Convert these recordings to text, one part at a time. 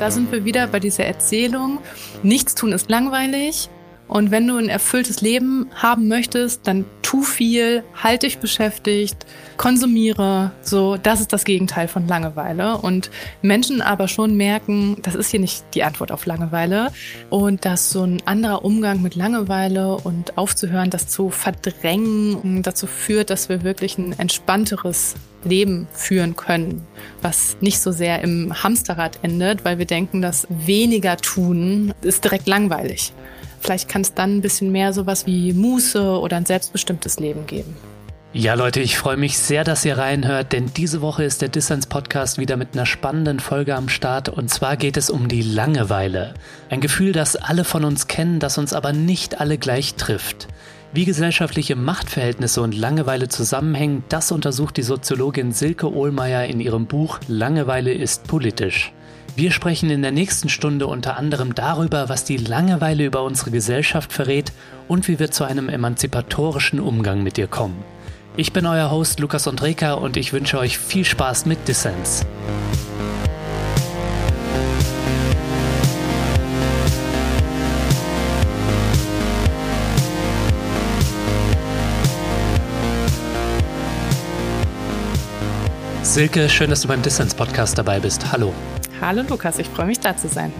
Da sind wir wieder bei dieser Erzählung. Nichts tun ist langweilig. Und wenn du ein erfülltes Leben haben möchtest, dann tu viel, halt dich beschäftigt, konsumiere. So, das ist das Gegenteil von Langeweile. Und Menschen aber schon merken, das ist hier nicht die Antwort auf Langeweile. Und dass so ein anderer Umgang mit Langeweile und aufzuhören, das zu verdrängen, dazu führt, dass wir wirklich ein entspannteres Leben führen können, was nicht so sehr im Hamsterrad endet, weil wir denken, dass weniger tun ist direkt langweilig. Vielleicht kann es dann ein bisschen mehr sowas wie Muße oder ein selbstbestimmtes Leben geben. Ja, Leute, ich freue mich sehr, dass ihr reinhört, denn diese Woche ist der Dissens Podcast wieder mit einer spannenden Folge am Start und zwar geht es um die Langeweile. Ein Gefühl, das alle von uns kennen, das uns aber nicht alle gleich trifft. Wie gesellschaftliche Machtverhältnisse und Langeweile zusammenhängen, das untersucht die Soziologin Silke Ohlmeier in ihrem Buch Langeweile ist politisch. Wir sprechen in der nächsten Stunde unter anderem darüber, was die Langeweile über unsere Gesellschaft verrät und wie wir zu einem emanzipatorischen Umgang mit ihr kommen. Ich bin euer Host Lukas Andreka und ich wünsche euch viel Spaß mit Dissens. Silke, schön, dass du beim Dissens Podcast dabei bist. Hallo. Hallo Lukas, ich freue mich da zu sein.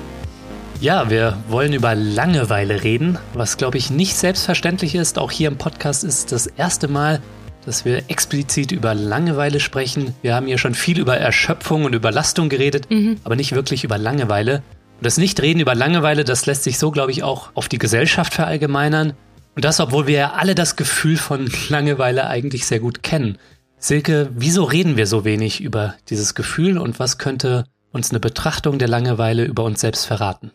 Ja, wir wollen über Langeweile reden, was glaube ich nicht selbstverständlich ist. Auch hier im Podcast ist das erste Mal, dass wir explizit über Langeweile sprechen. Wir haben hier schon viel über Erschöpfung und Überlastung geredet, mhm. aber nicht wirklich über Langeweile. Und das Nichtreden über Langeweile, das lässt sich so, glaube ich, auch auf die Gesellschaft verallgemeinern. Und das, obwohl wir ja alle das Gefühl von Langeweile eigentlich sehr gut kennen. Silke, wieso reden wir so wenig über dieses Gefühl und was könnte uns eine Betrachtung der Langeweile über uns selbst verraten.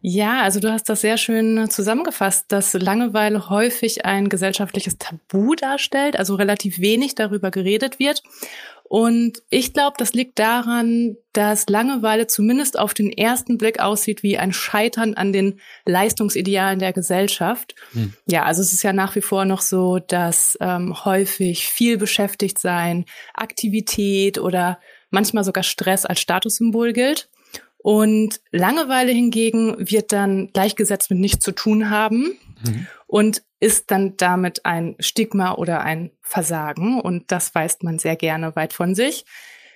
Ja, also du hast das sehr schön zusammengefasst, dass Langeweile häufig ein gesellschaftliches Tabu darstellt, also relativ wenig darüber geredet wird. Und ich glaube, das liegt daran, dass Langeweile zumindest auf den ersten Blick aussieht wie ein Scheitern an den Leistungsidealen der Gesellschaft. Hm. Ja, also es ist ja nach wie vor noch so, dass ähm, häufig viel beschäftigt sein, Aktivität oder manchmal sogar Stress als Statussymbol gilt. Und Langeweile hingegen wird dann gleichgesetzt mit nichts zu tun haben mhm. und ist dann damit ein Stigma oder ein Versagen. Und das weist man sehr gerne weit von sich.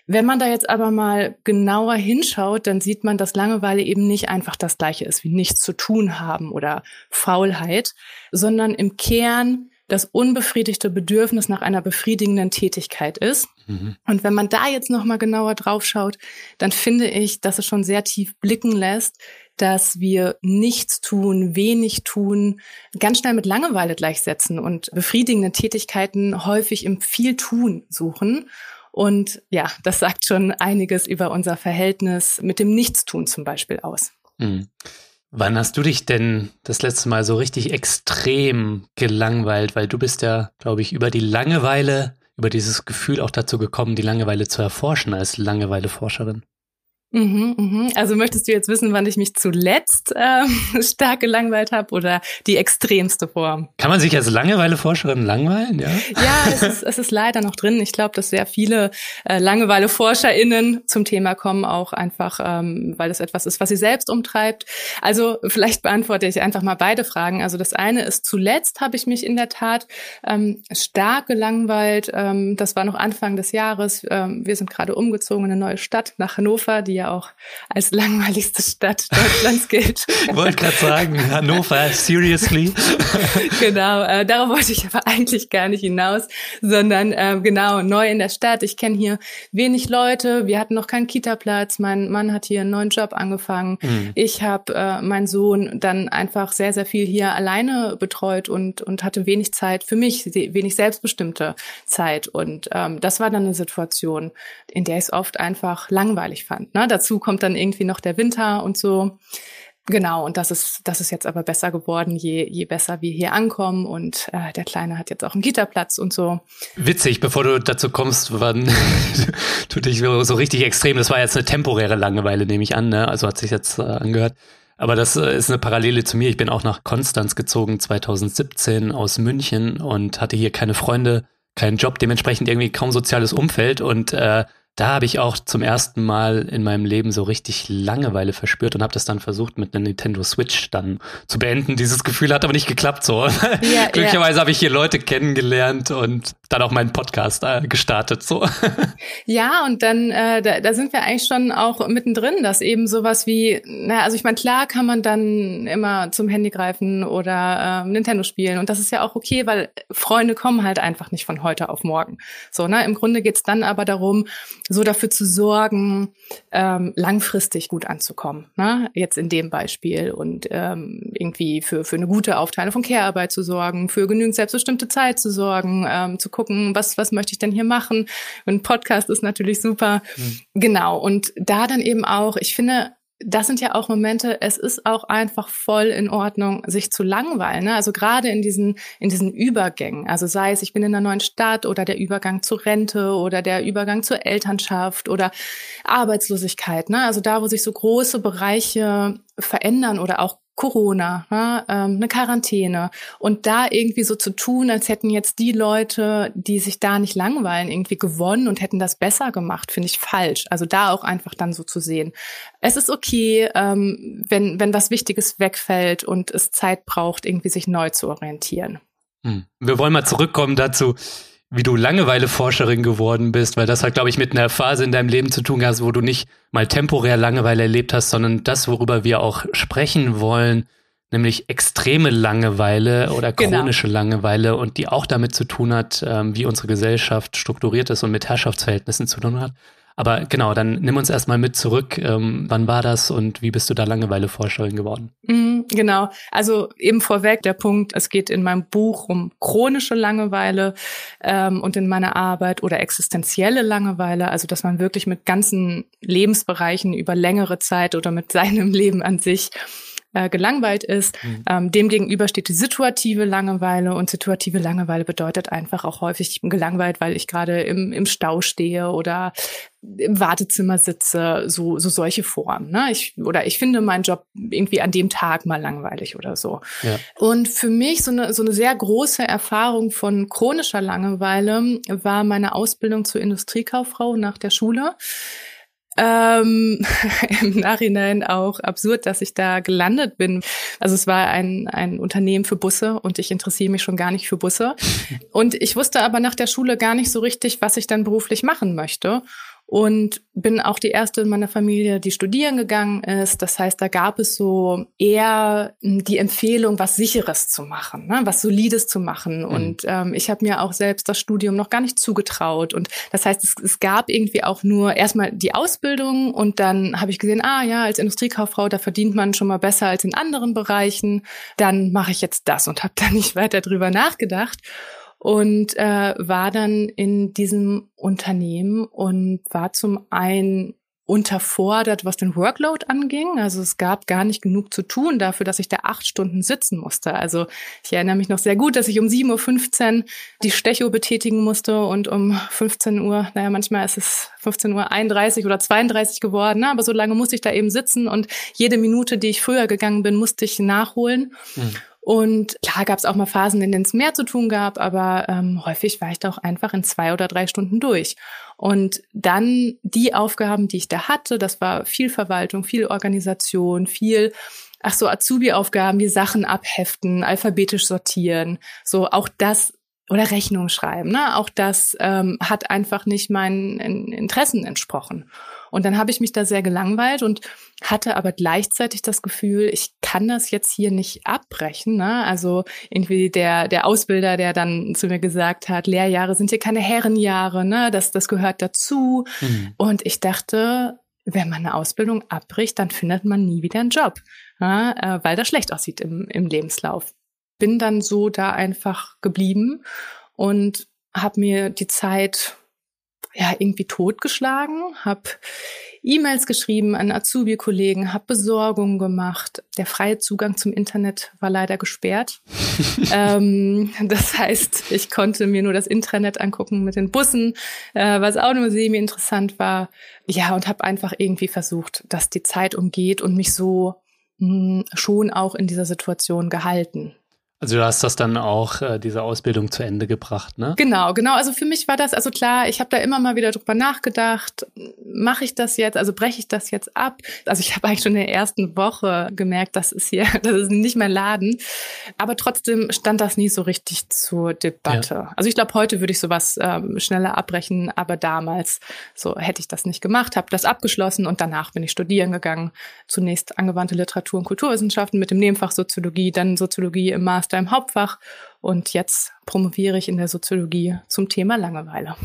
Wenn man da jetzt aber mal genauer hinschaut, dann sieht man, dass Langeweile eben nicht einfach das gleiche ist wie nichts zu tun haben oder Faulheit, sondern im Kern das unbefriedigte Bedürfnis nach einer befriedigenden Tätigkeit ist. Mhm. Und wenn man da jetzt noch mal genauer drauf schaut, dann finde ich, dass es schon sehr tief blicken lässt, dass wir nichts tun, wenig tun, ganz schnell mit Langeweile gleichsetzen und befriedigende Tätigkeiten häufig im viel tun suchen. Und ja, das sagt schon einiges über unser Verhältnis mit dem Nichtstun zum Beispiel aus. Mhm. Wann hast du dich denn das letzte Mal so richtig extrem gelangweilt? Weil du bist ja, glaube ich, über die Langeweile, über dieses Gefühl auch dazu gekommen, die Langeweile zu erforschen als Langeweileforscherin. Mhm, mhm. Also möchtest du jetzt wissen, wann ich mich zuletzt ähm, stark gelangweilt habe oder die extremste Form? Kann man sich als Langeweileforscherin langweilen, ja? Ja, es ist, es ist leider noch drin. Ich glaube, dass sehr viele äh, LangeweileforscherInnen zum Thema kommen, auch einfach, ähm, weil es etwas ist, was sie selbst umtreibt. Also vielleicht beantworte ich einfach mal beide Fragen. Also das eine ist, zuletzt habe ich mich in der Tat ähm, stark gelangweilt. Ähm, das war noch Anfang des Jahres. Ähm, wir sind gerade umgezogen in eine neue Stadt nach Hannover, die ja auch als langweiligste Stadt Deutschlands gilt. Ich wollte gerade sagen, Hannover, seriously? genau, äh, darauf wollte ich aber eigentlich gar nicht hinaus, sondern äh, genau, neu in der Stadt. Ich kenne hier wenig Leute, wir hatten noch keinen Kita-Platz, mein Mann hat hier einen neuen Job angefangen. Mhm. Ich habe äh, meinen Sohn dann einfach sehr, sehr viel hier alleine betreut und, und hatte wenig Zeit für mich, wenig selbstbestimmte Zeit. Und ähm, das war dann eine Situation, in der ich es oft einfach langweilig fand. Ne? Dazu kommt dann irgendwie noch der Winter und so. Genau, und das ist, das ist jetzt aber besser geworden, je, je besser wir hier ankommen. Und äh, der Kleine hat jetzt auch einen Gitterplatz und so. Witzig, bevor du dazu kommst, wann tut dich so richtig extrem. Das war jetzt eine temporäre Langeweile, nehme ich an, ne? Also hat sich jetzt äh, angehört. Aber das äh, ist eine Parallele zu mir. Ich bin auch nach Konstanz gezogen 2017 aus München und hatte hier keine Freunde, keinen Job, dementsprechend irgendwie kaum soziales Umfeld und äh, da habe ich auch zum ersten Mal in meinem Leben so richtig Langeweile verspürt und habe das dann versucht mit einer Nintendo Switch dann zu beenden. Dieses Gefühl hat aber nicht geklappt so. Ja, Glücklicherweise ja. habe ich hier Leute kennengelernt und dann auch meinen Podcast äh, gestartet so. Ja, und dann äh, da, da sind wir eigentlich schon auch mittendrin, dass eben sowas wie, na, also ich meine, klar kann man dann immer zum Handy greifen oder äh, Nintendo spielen und das ist ja auch okay, weil Freunde kommen halt einfach nicht von heute auf morgen. So, ne? Im Grunde geht's dann aber darum, so dafür zu sorgen, ähm, langfristig gut anzukommen. Ne? Jetzt in dem Beispiel und ähm, irgendwie für, für eine gute Aufteilung von Care-Arbeit zu sorgen, für genügend selbstbestimmte Zeit zu sorgen, ähm, zu gucken, was, was möchte ich denn hier machen. ein Podcast ist natürlich super. Mhm. Genau. Und da dann eben auch, ich finde, das sind ja auch Momente, es ist auch einfach voll in Ordnung, sich zu langweilen. Ne? Also gerade in diesen, in diesen Übergängen. Also sei es, ich bin in einer neuen Stadt oder der Übergang zur Rente oder der Übergang zur Elternschaft oder Arbeitslosigkeit. Ne? Also da, wo sich so große Bereiche verändern oder auch Corona, ne, ähm, eine Quarantäne und da irgendwie so zu tun, als hätten jetzt die Leute, die sich da nicht langweilen, irgendwie gewonnen und hätten das besser gemacht, finde ich falsch. Also da auch einfach dann so zu sehen. Es ist okay, ähm, wenn wenn was Wichtiges wegfällt und es Zeit braucht, irgendwie sich neu zu orientieren. Hm. Wir wollen mal zurückkommen dazu wie du Langeweileforscherin geworden bist, weil das hat, glaube ich, mit einer Phase in deinem Leben zu tun hast, wo du nicht mal temporär Langeweile erlebt hast, sondern das, worüber wir auch sprechen wollen, nämlich extreme Langeweile oder genau. chronische genau. Langeweile und die auch damit zu tun hat, ähm, wie unsere Gesellschaft strukturiert ist und mit Herrschaftsverhältnissen zu tun hat. Aber genau, dann nimm uns erstmal mit zurück. Ähm, wann war das und wie bist du da Langeweileforscherin geworden? Mhm, genau. Also eben vorweg der Punkt, es geht in meinem Buch um chronische Langeweile ähm, und in meiner Arbeit oder existenzielle Langeweile, also dass man wirklich mit ganzen Lebensbereichen über längere Zeit oder mit seinem Leben an sich äh, gelangweilt ist. Mhm. Ähm, Demgegenüber steht die situative Langeweile und situative Langeweile bedeutet einfach auch häufig, ich bin gelangweilt, weil ich gerade im, im Stau stehe oder im Wartezimmer sitze, so, so solche Formen. Ne? Ich, oder ich finde meinen Job irgendwie an dem Tag mal langweilig oder so. Ja. Und für mich so eine, so eine sehr große Erfahrung von chronischer Langeweile war meine Ausbildung zur Industriekauffrau nach der Schule. Ähm, Im Nachhinein auch absurd, dass ich da gelandet bin. Also es war ein, ein Unternehmen für Busse und ich interessiere mich schon gar nicht für Busse. Und ich wusste aber nach der Schule gar nicht so richtig, was ich dann beruflich machen möchte und bin auch die erste in meiner Familie, die studieren gegangen ist. Das heißt, da gab es so eher die Empfehlung, was Sicheres zu machen, ne? was Solides zu machen. Mhm. Und ähm, ich habe mir auch selbst das Studium noch gar nicht zugetraut. Und das heißt, es, es gab irgendwie auch nur erstmal die Ausbildung und dann habe ich gesehen, ah ja, als Industriekauffrau, da verdient man schon mal besser als in anderen Bereichen. Dann mache ich jetzt das und habe da nicht weiter drüber nachgedacht und äh, war dann in diesem Unternehmen und war zum einen unterfordert, was den Workload anging. Also es gab gar nicht genug zu tun dafür, dass ich da acht Stunden sitzen musste. Also ich erinnere mich noch sehr gut, dass ich um 7.15 Uhr die Stecho betätigen musste und um 15 Uhr, naja, manchmal ist es 15.31 Uhr oder 32 geworden, ne? aber so lange musste ich da eben sitzen und jede Minute, die ich früher gegangen bin, musste ich nachholen. Mhm. Und klar gab es auch mal Phasen, in denen es mehr zu tun gab, aber ähm, häufig war ich da auch einfach in zwei oder drei Stunden durch. Und dann die Aufgaben, die ich da hatte, das war viel Verwaltung, viel Organisation, viel ach so, Azubi-Aufgaben wie Sachen abheften, alphabetisch sortieren, so auch das oder Rechnung schreiben, ne? Auch das ähm, hat einfach nicht meinen Interessen entsprochen. Und dann habe ich mich da sehr gelangweilt und hatte aber gleichzeitig das Gefühl, ich kann das jetzt hier nicht abbrechen. Ne? Also irgendwie der, der Ausbilder, der dann zu mir gesagt hat, Lehrjahre sind hier keine Herrenjahre, ne? das, das gehört dazu. Mhm. Und ich dachte, wenn man eine Ausbildung abbricht, dann findet man nie wieder einen Job, ne? äh, weil das schlecht aussieht im, im Lebenslauf. Bin dann so da einfach geblieben und habe mir die Zeit ja irgendwie totgeschlagen, habe E-Mails geschrieben an Azubi-Kollegen, habe Besorgungen gemacht. Der freie Zugang zum Internet war leider gesperrt. ähm, das heißt, ich konnte mir nur das Intranet angucken mit den Bussen, äh, was auch nur semi-interessant war. Ja, und habe einfach irgendwie versucht, dass die Zeit umgeht und mich so mh, hm, schon auch in dieser Situation gehalten. Also du hast das dann auch, äh, diese Ausbildung zu Ende gebracht, ne? Genau, genau. Also für mich war das, also klar, ich habe da immer mal wieder drüber nachgedacht, mache ich das jetzt, also breche ich das jetzt ab? Also ich habe eigentlich schon in der ersten Woche gemerkt, das ist hier, das ist nicht mein Laden. Aber trotzdem stand das nie so richtig zur Debatte. Ja. Also ich glaube, heute würde ich sowas ähm, schneller abbrechen, aber damals so hätte ich das nicht gemacht, habe das abgeschlossen und danach bin ich studieren gegangen. Zunächst angewandte Literatur und Kulturwissenschaften mit dem Nebenfach Soziologie, dann Soziologie im Master Master im Hauptfach und jetzt promoviere ich in der Soziologie zum Thema Langeweile.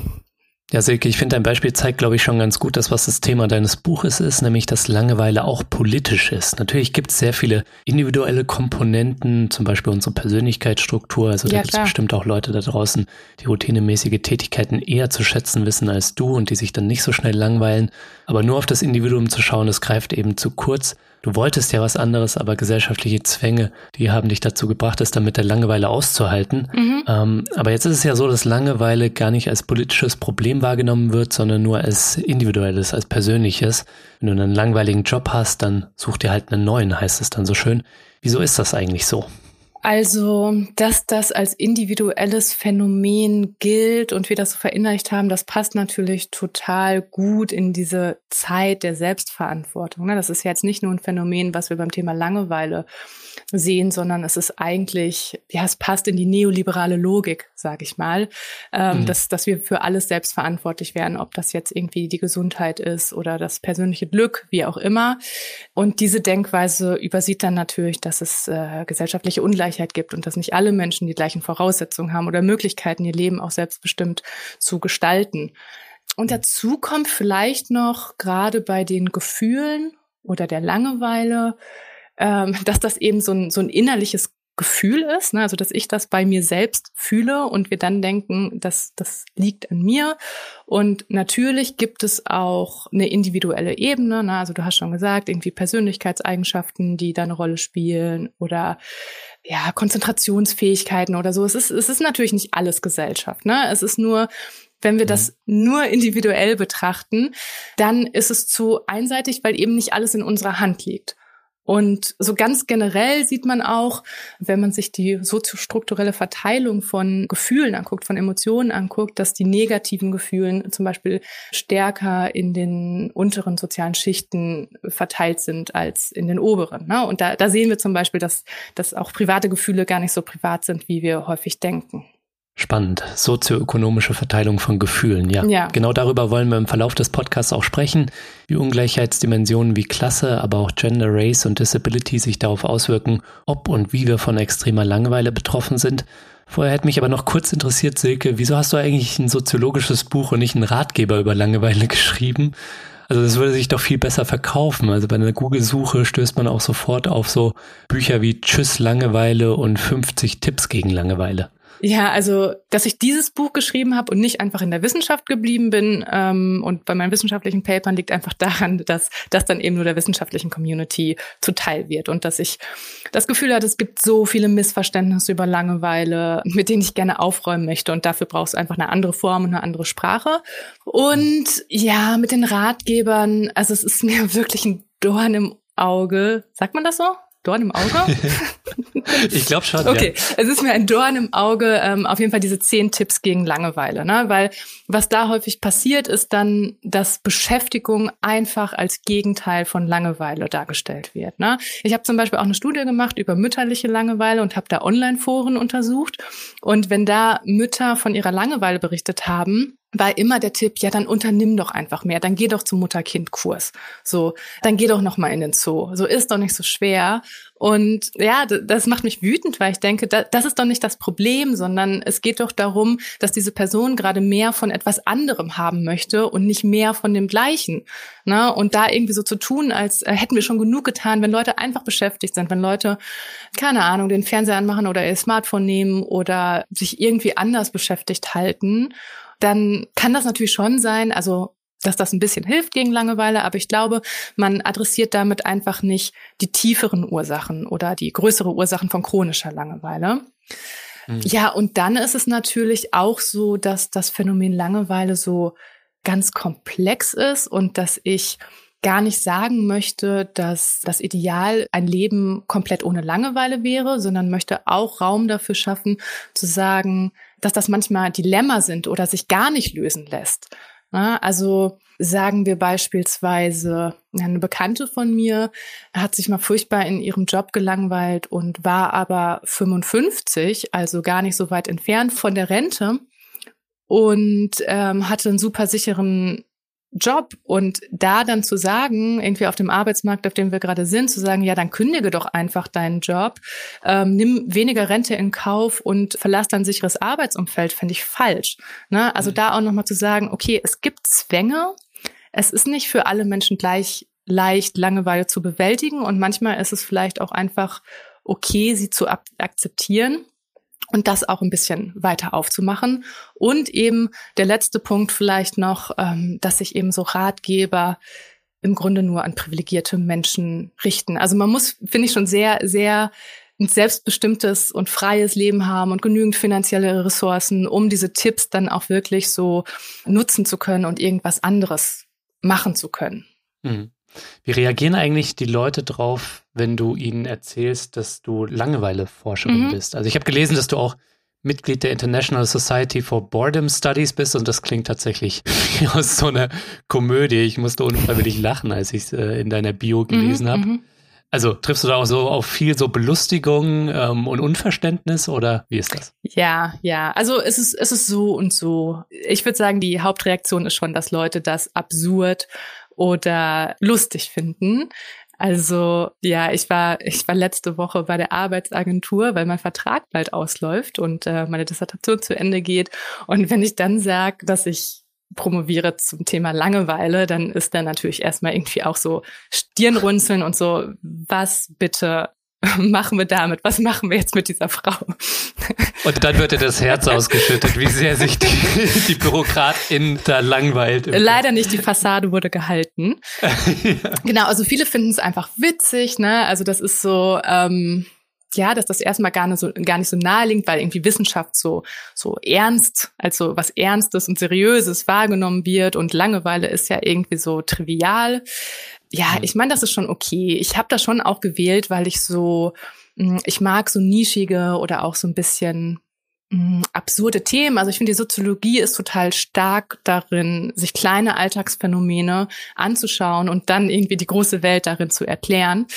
Ja, Silke, ich finde dein Beispiel zeigt, glaube ich, schon ganz gut, dass was das Thema deines Buches ist, nämlich dass Langeweile auch politisch ist. Natürlich gibt es sehr viele individuelle Komponenten, zum Beispiel unsere Persönlichkeitsstruktur. Also da gibt es bestimmt auch Leute da draußen, die routinemäßige Tätigkeiten eher zu schätzen wissen als du und die sich dann nicht so schnell langweilen. Aber nur auf das Individuum zu schauen, das greift eben zu kurz. Du wolltest ja was anderes, aber gesellschaftliche Zwänge, die haben dich dazu gebracht, es dann mit der Langeweile auszuhalten. Mhm. Ähm, aber jetzt ist es ja so, dass Langeweile gar nicht als politisches Problem wahrgenommen wird, sondern nur als individuelles, als persönliches. Wenn du einen langweiligen Job hast, dann such dir halt einen neuen, heißt es dann so schön. Wieso ist das eigentlich so? Also, dass das als individuelles Phänomen gilt und wir das so verinnerlicht haben, das passt natürlich total gut in diese Zeit der Selbstverantwortung. Ne? Das ist jetzt nicht nur ein Phänomen, was wir beim Thema Langeweile sehen, sondern es ist eigentlich, ja, es passt in die neoliberale Logik, sage ich mal, ähm, mhm. dass, dass wir für alles selbst verantwortlich werden, ob das jetzt irgendwie die Gesundheit ist oder das persönliche Glück, wie auch immer. Und diese Denkweise übersieht dann natürlich, dass es äh, gesellschaftliche Ungleichheit gibt und dass nicht alle Menschen die gleichen Voraussetzungen haben oder Möglichkeiten, ihr Leben auch selbstbestimmt zu gestalten. Und dazu kommt vielleicht noch gerade bei den Gefühlen oder der Langeweile, ähm, dass das eben so ein, so ein innerliches Gefühl ist, ne? also dass ich das bei mir selbst fühle und wir dann denken, dass das liegt an mir. Und natürlich gibt es auch eine individuelle Ebene, ne? also du hast schon gesagt, irgendwie Persönlichkeitseigenschaften, die da eine Rolle spielen oder ja, Konzentrationsfähigkeiten oder so. Es ist, es ist natürlich nicht alles Gesellschaft. Ne? Es ist nur wenn wir das mhm. nur individuell betrachten, dann ist es zu einseitig, weil eben nicht alles in unserer Hand liegt. Und so ganz generell sieht man auch, wenn man sich die soziostrukturelle Verteilung von Gefühlen anguckt, von Emotionen anguckt, dass die negativen Gefühlen zum Beispiel stärker in den unteren sozialen Schichten verteilt sind als in den oberen. Ne? Und da, da sehen wir zum Beispiel, dass, dass auch private Gefühle gar nicht so privat sind, wie wir häufig denken. Spannend. Sozioökonomische Verteilung von Gefühlen. Ja. ja. Genau darüber wollen wir im Verlauf des Podcasts auch sprechen, wie Ungleichheitsdimensionen wie Klasse, aber auch Gender, Race und Disability sich darauf auswirken, ob und wie wir von extremer Langeweile betroffen sind. Vorher hätte mich aber noch kurz interessiert, Silke, wieso hast du eigentlich ein soziologisches Buch und nicht einen Ratgeber über Langeweile geschrieben? Also das würde sich doch viel besser verkaufen. Also bei einer Google-Suche stößt man auch sofort auf so Bücher wie Tschüss Langeweile und 50 Tipps gegen Langeweile. Ja, also, dass ich dieses Buch geschrieben habe und nicht einfach in der Wissenschaft geblieben bin ähm, und bei meinen wissenschaftlichen Papern liegt einfach daran, dass das dann eben nur der wissenschaftlichen Community zuteil wird und dass ich das Gefühl hatte, es gibt so viele Missverständnisse über Langeweile, mit denen ich gerne aufräumen möchte und dafür brauchst du einfach eine andere Form und eine andere Sprache. Und ja, mit den Ratgebern, also es ist mir wirklich ein Dorn im Auge. Sagt man das so? Dorn im Auge? ich glaube schon. Okay, ja. es ist mir ein Dorn im Auge, ähm, auf jeden Fall diese zehn Tipps gegen Langeweile, ne? Weil was da häufig passiert, ist dann, dass Beschäftigung einfach als Gegenteil von Langeweile dargestellt wird. Ne? Ich habe zum Beispiel auch eine Studie gemacht über mütterliche Langeweile und habe da Online-Foren untersucht. Und wenn da Mütter von ihrer Langeweile berichtet haben, war immer der Tipp, ja, dann unternimm doch einfach mehr, dann geh doch zum Mutter-Kind-Kurs. So, dann geh doch noch mal in den Zoo. So ist doch nicht so schwer. Und ja, das macht mich wütend, weil ich denke, das ist doch nicht das Problem, sondern es geht doch darum, dass diese Person gerade mehr von etwas anderem haben möchte und nicht mehr von dem Gleichen. Ne? Und da irgendwie so zu tun, als äh, hätten wir schon genug getan, wenn Leute einfach beschäftigt sind, wenn Leute, keine Ahnung, den Fernseher anmachen oder ihr Smartphone nehmen oder sich irgendwie anders beschäftigt halten dann kann das natürlich schon sein, also dass das ein bisschen hilft gegen Langeweile, aber ich glaube, man adressiert damit einfach nicht die tieferen Ursachen oder die größere Ursachen von chronischer Langeweile. Mhm. Ja, und dann ist es natürlich auch so, dass das Phänomen Langeweile so ganz komplex ist und dass ich gar nicht sagen möchte, dass das Ideal ein Leben komplett ohne Langeweile wäre, sondern möchte auch Raum dafür schaffen, zu sagen, dass das manchmal Dilemma sind oder sich gar nicht lösen lässt. Also sagen wir beispielsweise, eine Bekannte von mir hat sich mal furchtbar in ihrem Job gelangweilt und war aber 55, also gar nicht so weit entfernt von der Rente und ähm, hatte einen super sicheren Job und da dann zu sagen, irgendwie auf dem Arbeitsmarkt, auf dem wir gerade sind, zu sagen, ja, dann kündige doch einfach deinen Job, ähm, nimm weniger Rente in Kauf und verlass dein sicheres Arbeitsumfeld, finde ich falsch. Ne? Also mhm. da auch nochmal zu sagen, okay, es gibt Zwänge, es ist nicht für alle Menschen gleich leicht, Langeweile zu bewältigen und manchmal ist es vielleicht auch einfach okay, sie zu akzeptieren und das auch ein bisschen weiter aufzumachen. Und eben der letzte Punkt vielleicht noch, ähm, dass sich eben so Ratgeber im Grunde nur an privilegierte Menschen richten. Also man muss, finde ich, schon sehr, sehr ein selbstbestimmtes und freies Leben haben und genügend finanzielle Ressourcen, um diese Tipps dann auch wirklich so nutzen zu können und irgendwas anderes machen zu können. Mhm. Wie reagieren eigentlich die Leute drauf, wenn du ihnen erzählst, dass du Langeweileforscherin mhm. bist? Also ich habe gelesen, dass du auch Mitglied der International Society for Boredom Studies bist und das klingt tatsächlich wie aus so einer Komödie. Ich musste unfreiwillig lachen, als ich es äh, in deiner Bio gelesen mhm, habe. Mhm. Also triffst du da auch so auf viel so Belustigung ähm, und Unverständnis oder wie ist das? Ja, ja. Also es ist, es ist so und so. Ich würde sagen, die Hauptreaktion ist schon, dass Leute das absurd oder lustig finden. Also ja, ich war ich war letzte Woche bei der Arbeitsagentur, weil mein Vertrag bald ausläuft und äh, meine Dissertation zu Ende geht. Und wenn ich dann sage, dass ich promoviere zum Thema Langeweile, dann ist da natürlich erstmal irgendwie auch so Stirnrunzeln und so, was bitte machen wir damit? Was machen wir jetzt mit dieser Frau? Und dann wird ihr das Herz ausgeschüttet, wie sehr sich die, die Bürokratin da langweilt. Leider nicht, die Fassade wurde gehalten. ja. Genau, also viele finden es einfach witzig, ne? Also das ist so, ähm, ja, dass das erstmal gar nicht so, gar nicht so naheliegt, weil irgendwie Wissenschaft so, so ernst, also was Ernstes und Seriöses wahrgenommen wird und Langeweile ist ja irgendwie so trivial. Ja, mhm. ich meine, das ist schon okay. Ich habe das schon auch gewählt, weil ich so, hm, ich mag so nischige oder auch so ein bisschen hm, absurde Themen. Also ich finde, die Soziologie ist total stark darin, sich kleine Alltagsphänomene anzuschauen und dann irgendwie die große Welt darin zu erklären.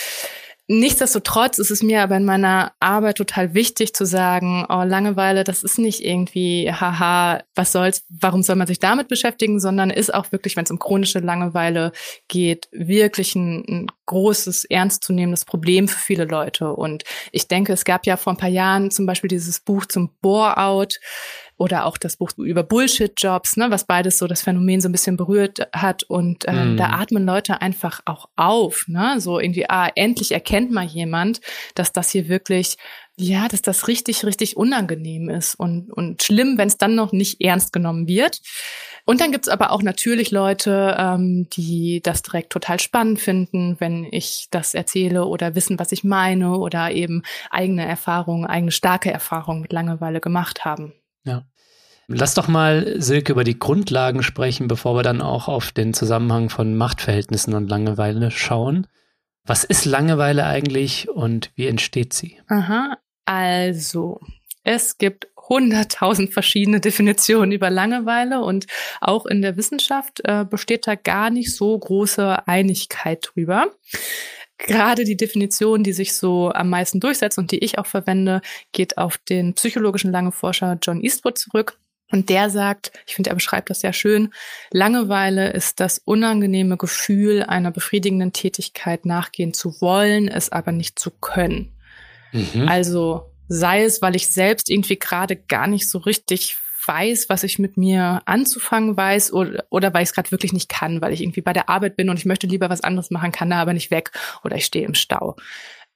Nichtsdestotrotz ist es mir aber in meiner Arbeit total wichtig zu sagen, oh, Langeweile, das ist nicht irgendwie, haha, was soll's, warum soll man sich damit beschäftigen, sondern ist auch wirklich, wenn es um chronische Langeweile geht, wirklich ein, ein großes, ernstzunehmendes Problem für viele Leute. Und ich denke, es gab ja vor ein paar Jahren zum Beispiel dieses Buch zum Bore-out, oder auch das Buch über Bullshit-Jobs, ne, was beides so das Phänomen so ein bisschen berührt hat. Und ähm, mm. da atmen Leute einfach auch auf, ne? So irgendwie, ah, endlich erkennt mal jemand, dass das hier wirklich ja, dass das richtig, richtig unangenehm ist und, und schlimm, wenn es dann noch nicht ernst genommen wird. Und dann gibt's aber auch natürlich Leute, ähm, die das direkt total spannend finden, wenn ich das erzähle oder wissen, was ich meine oder eben eigene Erfahrungen, eigene starke Erfahrungen mit Langeweile gemacht haben. Ja. Lass doch mal, Silke, über die Grundlagen sprechen, bevor wir dann auch auf den Zusammenhang von Machtverhältnissen und Langeweile schauen. Was ist Langeweile eigentlich und wie entsteht sie? Aha, also es gibt hunderttausend verschiedene Definitionen über Langeweile und auch in der Wissenschaft äh, besteht da gar nicht so große Einigkeit drüber. Gerade die Definition, die sich so am meisten durchsetzt und die ich auch verwende, geht auf den psychologischen Langeforscher John Eastwood zurück. Und der sagt, ich finde, er beschreibt das sehr schön, Langeweile ist das unangenehme Gefühl, einer befriedigenden Tätigkeit nachgehen zu wollen, es aber nicht zu können. Mhm. Also sei es, weil ich selbst irgendwie gerade gar nicht so richtig weiß, was ich mit mir anzufangen weiß oder, oder weil ich es gerade wirklich nicht kann, weil ich irgendwie bei der Arbeit bin und ich möchte lieber was anderes machen, kann da aber nicht weg oder ich stehe im Stau.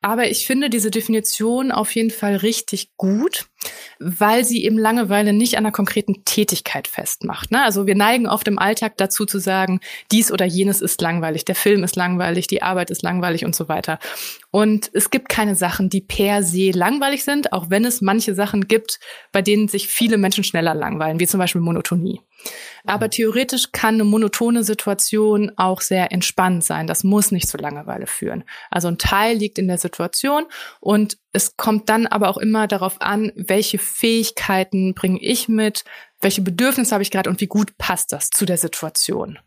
Aber ich finde diese Definition auf jeden Fall richtig gut, weil sie eben Langeweile nicht an einer konkreten Tätigkeit festmacht. Ne? Also wir neigen oft im Alltag dazu zu sagen, dies oder jenes ist langweilig, der Film ist langweilig, die Arbeit ist langweilig und so weiter. Und es gibt keine Sachen, die per se langweilig sind, auch wenn es manche Sachen gibt, bei denen sich viele Menschen schneller langweilen, wie zum Beispiel Monotonie. Aber theoretisch kann eine monotone Situation auch sehr entspannt sein. Das muss nicht zur Langeweile führen. Also ein Teil liegt in der Situation und es kommt dann aber auch immer darauf an, welche Fähigkeiten bringe ich mit, welche Bedürfnisse habe ich gerade und wie gut passt das zu der Situation.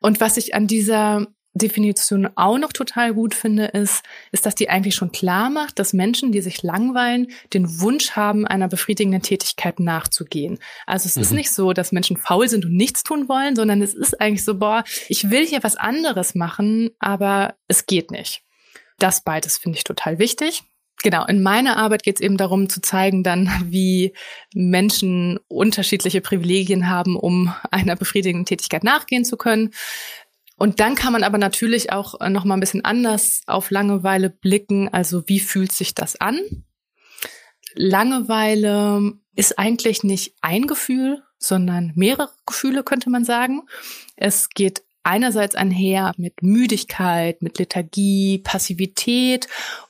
Und was ich an dieser Definition auch noch total gut finde, ist, ist, dass die eigentlich schon klar macht, dass Menschen, die sich langweilen, den Wunsch haben, einer befriedigenden Tätigkeit nachzugehen. Also es mhm. ist nicht so, dass Menschen faul sind und nichts tun wollen, sondern es ist eigentlich so, boah, ich will hier was anderes machen, aber es geht nicht. Das beides finde ich total wichtig. Genau, in meiner Arbeit geht es eben darum zu zeigen dann, wie Menschen unterschiedliche Privilegien haben, um einer befriedigenden Tätigkeit nachgehen zu können. Und dann kann man aber natürlich auch äh, noch mal ein bisschen anders auf Langeweile blicken. Also wie fühlt sich das an? Langeweile ist eigentlich nicht ein Gefühl, sondern mehrere Gefühle, könnte man sagen. Es geht einerseits einher mit Müdigkeit, mit Lethargie, Passivität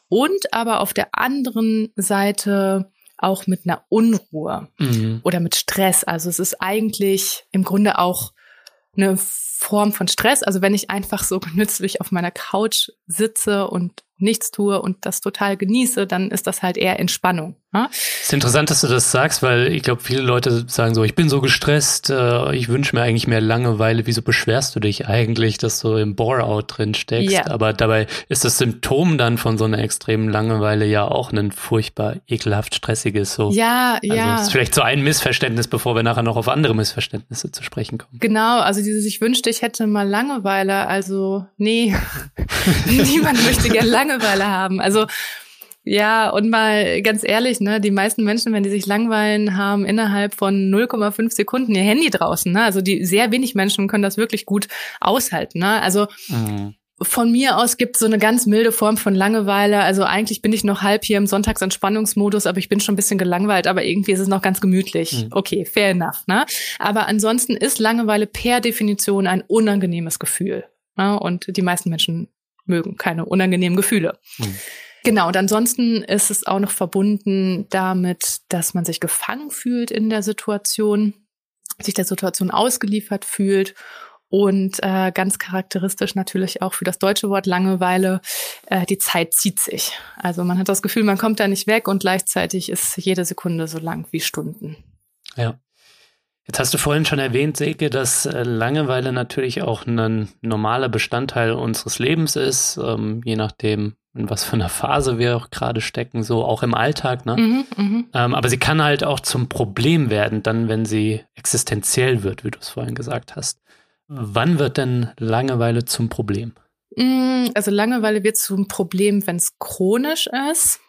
und aber auf der anderen Seite auch mit einer Unruhe mhm. oder mit Stress. Also es ist eigentlich im Grunde auch eine Form von Stress. Also wenn ich einfach so genützlich auf meiner Couch sitze und nichts tue und das total genieße, dann ist das halt eher Entspannung. Es ist interessant, dass du das sagst, weil ich glaube, viele Leute sagen so, ich bin so gestresst, äh, ich wünsche mir eigentlich mehr Langeweile. Wieso beschwerst du dich eigentlich, dass du im Bore-out drin steckst? Yeah. Aber dabei ist das Symptom dann von so einer extremen Langeweile ja auch ein furchtbar ekelhaft stressiges. So. Ja, also ja. Ist vielleicht so ein Missverständnis, bevor wir nachher noch auf andere Missverständnisse zu sprechen kommen. Genau, also dieses, ich wünschte, ich hätte mal Langeweile. Also nee, niemand möchte gerne Langeweile haben. Also ja, und mal ganz ehrlich, ne, die meisten Menschen, wenn die sich langweilen, haben innerhalb von 0,5 Sekunden ihr Handy draußen. Ne? Also die sehr wenig Menschen können das wirklich gut aushalten. Ne? Also mhm. Von mir aus gibt es so eine ganz milde Form von Langeweile. Also eigentlich bin ich noch halb hier im Sonntagsentspannungsmodus, aber ich bin schon ein bisschen gelangweilt, aber irgendwie ist es noch ganz gemütlich. Mhm. Okay, fair enough. Ne? Aber ansonsten ist Langeweile per Definition ein unangenehmes Gefühl. Ne? Und die meisten Menschen mögen keine unangenehmen Gefühle. Mhm. Genau, und ansonsten ist es auch noch verbunden damit, dass man sich gefangen fühlt in der Situation, sich der Situation ausgeliefert fühlt und äh, ganz charakteristisch natürlich auch für das deutsche Wort Langeweile, äh, die Zeit zieht sich. Also man hat das Gefühl, man kommt da nicht weg und gleichzeitig ist jede Sekunde so lang wie Stunden. Ja. Jetzt hast du vorhin schon erwähnt, Seke, dass äh, Langeweile natürlich auch ein normaler Bestandteil unseres Lebens ist, ähm, je nachdem, in was für einer Phase wir auch gerade stecken, so auch im Alltag. Ne? Mhm, mh. ähm, aber sie kann halt auch zum Problem werden, dann, wenn sie existenziell wird, wie du es vorhin gesagt hast. Wann wird denn Langeweile zum Problem? Mm, also Langeweile wird zum Problem, wenn es chronisch ist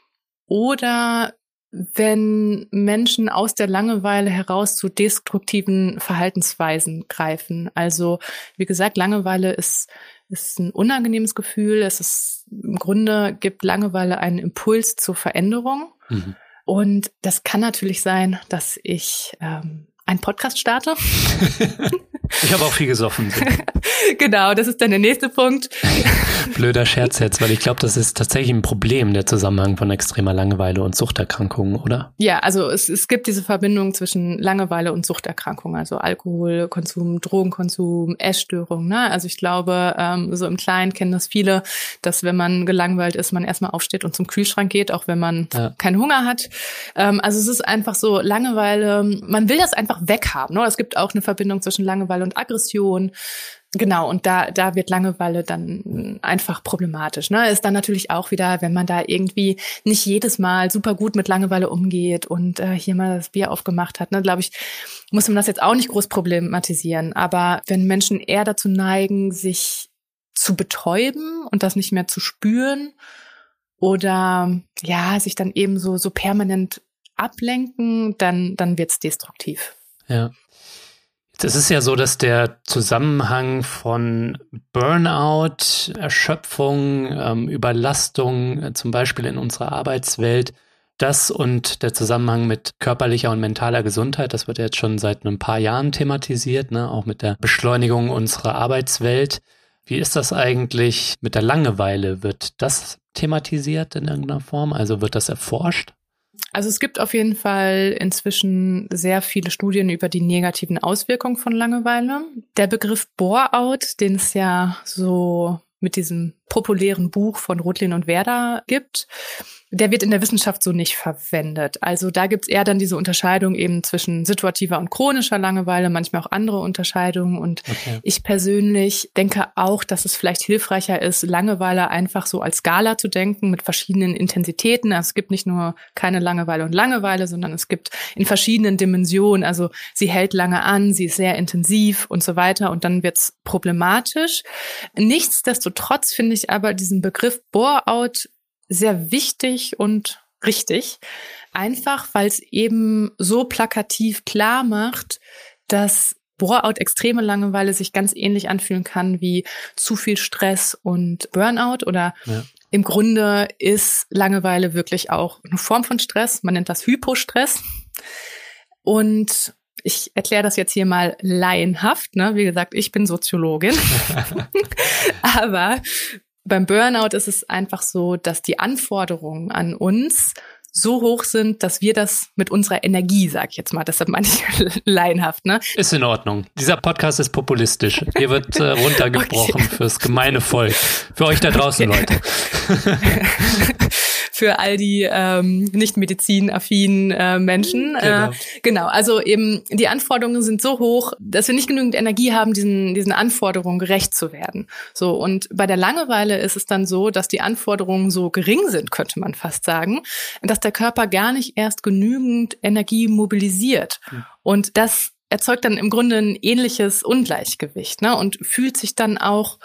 oder wenn Menschen aus der Langeweile heraus zu destruktiven Verhaltensweisen greifen. Also wie gesagt, Langeweile ist, ist ein unangenehmes Gefühl. Es ist im Grunde gibt Langeweile einen Impuls zur Veränderung. Mhm. Und das kann natürlich sein, dass ich ähm, einen Podcast starte. ich habe auch viel gesoffen. genau, das ist dann der nächste Punkt. Blöder Scherz jetzt, weil ich glaube, das ist tatsächlich ein Problem, der Zusammenhang von extremer Langeweile und Suchterkrankungen, oder? Ja, also es, es gibt diese Verbindung zwischen Langeweile und Suchterkrankungen, also Alkoholkonsum, Drogenkonsum, Essstörungen. Ne? Also ich glaube, ähm, so im Kleinen kennen das viele, dass wenn man gelangweilt ist, man erstmal aufsteht und zum Kühlschrank geht, auch wenn man ja. keinen Hunger hat. Ähm, also es ist einfach so Langeweile, man will das einfach weghaben. Ne? Es gibt auch eine Verbindung zwischen Langeweile und Aggression. Genau, und da, da wird Langeweile dann einfach problematisch. Ne? Ist dann natürlich auch wieder, wenn man da irgendwie nicht jedes Mal super gut mit Langeweile umgeht und äh, hier mal das Bier aufgemacht hat, ne, glaube ich, muss man das jetzt auch nicht groß problematisieren. Aber wenn Menschen eher dazu neigen, sich zu betäuben und das nicht mehr zu spüren oder ja, sich dann eben so, so permanent ablenken, dann, dann wird's destruktiv. Ja. Es ist ja so, dass der Zusammenhang von Burnout, Erschöpfung, ähm, Überlastung, äh, zum Beispiel in unserer Arbeitswelt, das und der Zusammenhang mit körperlicher und mentaler Gesundheit, das wird jetzt schon seit ein paar Jahren thematisiert, ne? auch mit der Beschleunigung unserer Arbeitswelt. Wie ist das eigentlich mit der Langeweile? Wird das thematisiert in irgendeiner Form? Also wird das erforscht? Also es gibt auf jeden Fall inzwischen sehr viele Studien über die negativen Auswirkungen von Langeweile. Der Begriff Bore-out, den es ja so mit diesem populären Buch von Rotlin und Werder gibt, der wird in der Wissenschaft so nicht verwendet. Also da gibt es eher dann diese Unterscheidung eben zwischen situativer und chronischer Langeweile, manchmal auch andere Unterscheidungen. Und okay. ich persönlich denke auch, dass es vielleicht hilfreicher ist, Langeweile einfach so als Skala zu denken mit verschiedenen Intensitäten. Also es gibt nicht nur keine Langeweile und Langeweile, sondern es gibt in verschiedenen Dimensionen. Also sie hält lange an, sie ist sehr intensiv und so weiter. Und dann wird es problematisch. Nichtsdestotrotz finde ich aber diesen Begriff Bore-out sehr wichtig und richtig. Einfach, weil es eben so plakativ klar macht, dass Bore-out, extreme Langeweile sich ganz ähnlich anfühlen kann wie zu viel Stress und Burnout oder ja. im Grunde ist Langeweile wirklich auch eine Form von Stress. Man nennt das Hypostress. Und ich erkläre das jetzt hier mal laienhaft. Ne? Wie gesagt, ich bin Soziologin. Aber beim Burnout ist es einfach so, dass die Anforderungen an uns so hoch sind, dass wir das mit unserer Energie, sag ich jetzt mal, deshalb meine ich laienhaft, ne? Ist in Ordnung. Dieser Podcast ist populistisch. Hier wird äh, runtergebrochen okay. fürs gemeine Volk. Für euch da draußen, okay. Leute. für all die ähm, nicht medizinaffinen äh, Menschen. Genau. Äh, genau, also eben die Anforderungen sind so hoch, dass wir nicht genügend Energie haben, diesen, diesen Anforderungen gerecht zu werden. So, und bei der Langeweile ist es dann so, dass die Anforderungen so gering sind, könnte man fast sagen, dass der Körper gar nicht erst genügend Energie mobilisiert. Mhm. Und das erzeugt dann im Grunde ein ähnliches Ungleichgewicht ne? und fühlt sich dann auch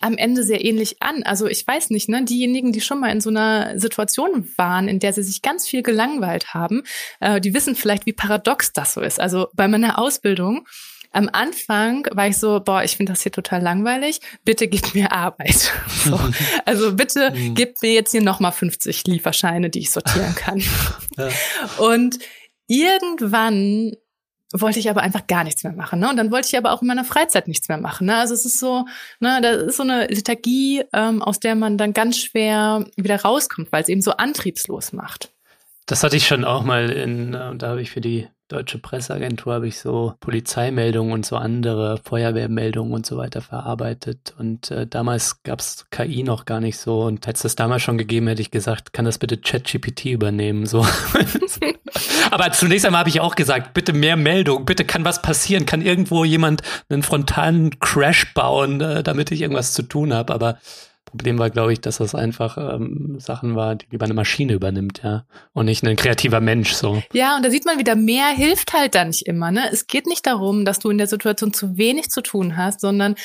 am Ende sehr ähnlich an. Also ich weiß nicht, ne, diejenigen, die schon mal in so einer Situation waren, in der sie sich ganz viel gelangweilt haben, äh, die wissen vielleicht, wie paradox das so ist. Also bei meiner Ausbildung am Anfang war ich so, boah, ich finde das hier total langweilig. Bitte gib mir Arbeit. So. Also bitte mhm. gib mir jetzt hier nochmal 50 Lieferscheine, die ich sortieren kann. Ja. Und irgendwann wollte ich aber einfach gar nichts mehr machen. Ne? Und dann wollte ich aber auch in meiner Freizeit nichts mehr machen. Ne? Also es ist so, ne, das ist so eine Lethargie, ähm, aus der man dann ganz schwer wieder rauskommt, weil es eben so antriebslos macht. Das hatte ich schon auch mal in, äh, da habe ich für die Deutsche Presseagentur habe ich so Polizeimeldungen und so andere Feuerwehrmeldungen und so weiter verarbeitet. Und äh, damals gab es KI noch gar nicht so. Und hätte es das damals schon gegeben, hätte ich gesagt, kann das bitte ChatGPT übernehmen. So. Aber zunächst einmal habe ich auch gesagt, bitte mehr Meldungen, bitte kann was passieren, kann irgendwo jemand einen frontalen Crash bauen, äh, damit ich irgendwas zu tun habe. Aber Problem war, glaube ich, dass das einfach ähm, Sachen war, die lieber eine Maschine übernimmt, ja. Und nicht ein kreativer Mensch so. Ja, und da sieht man wieder, mehr hilft halt da nicht immer, ne? Es geht nicht darum, dass du in der Situation zu wenig zu tun hast, sondern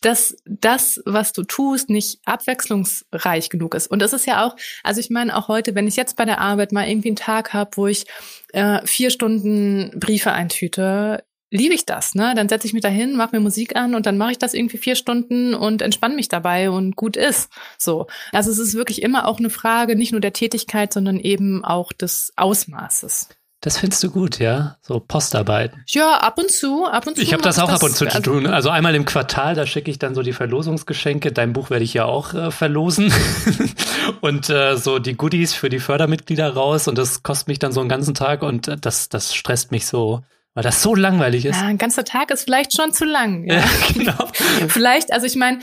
dass das, was du tust, nicht abwechslungsreich genug ist. Und das ist ja auch, also ich meine auch heute, wenn ich jetzt bei der Arbeit mal irgendwie einen Tag habe, wo ich äh, vier Stunden Briefe eintüte, liebe ich das, ne? Dann setze ich mich dahin, mache mir Musik an und dann mache ich das irgendwie vier Stunden und entspanne mich dabei und gut ist. So. Also es ist wirklich immer auch eine Frage nicht nur der Tätigkeit, sondern eben auch des Ausmaßes. Das findest du gut, ja? So Postarbeiten. Ja, ab und zu, ab und zu. Ich habe das auch das, ab und zu zu tun. Also einmal im Quartal, da schicke ich dann so die Verlosungsgeschenke. Dein Buch werde ich ja auch äh, verlosen. und äh, so die Goodies für die Fördermitglieder raus. Und das kostet mich dann so einen ganzen Tag und äh, das, das stresst mich so weil das so langweilig ist. Ja, ein ganzer Tag ist vielleicht schon zu lang. Ja, ja genau. vielleicht, also ich meine,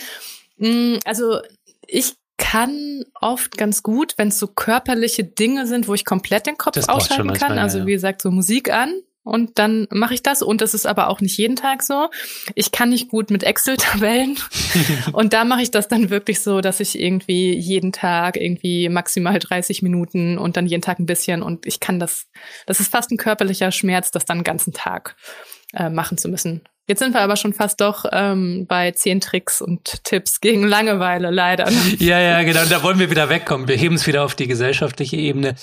mm, also ich kann oft ganz gut, wenn es so körperliche Dinge sind, wo ich komplett den Kopf ausschalten kann. Also wie gesagt, so Musik an, und dann mache ich das. Und das ist aber auch nicht jeden Tag so. Ich kann nicht gut mit Excel-Tabellen. und da mache ich das dann wirklich so, dass ich irgendwie jeden Tag irgendwie maximal 30 Minuten und dann jeden Tag ein bisschen. Und ich kann das, das ist fast ein körperlicher Schmerz, das dann den ganzen Tag äh, machen zu müssen. Jetzt sind wir aber schon fast doch ähm, bei zehn Tricks und Tipps gegen Langeweile, leider. Ja, ja, genau. Da wollen wir wieder wegkommen. Wir heben es wieder auf die gesellschaftliche Ebene.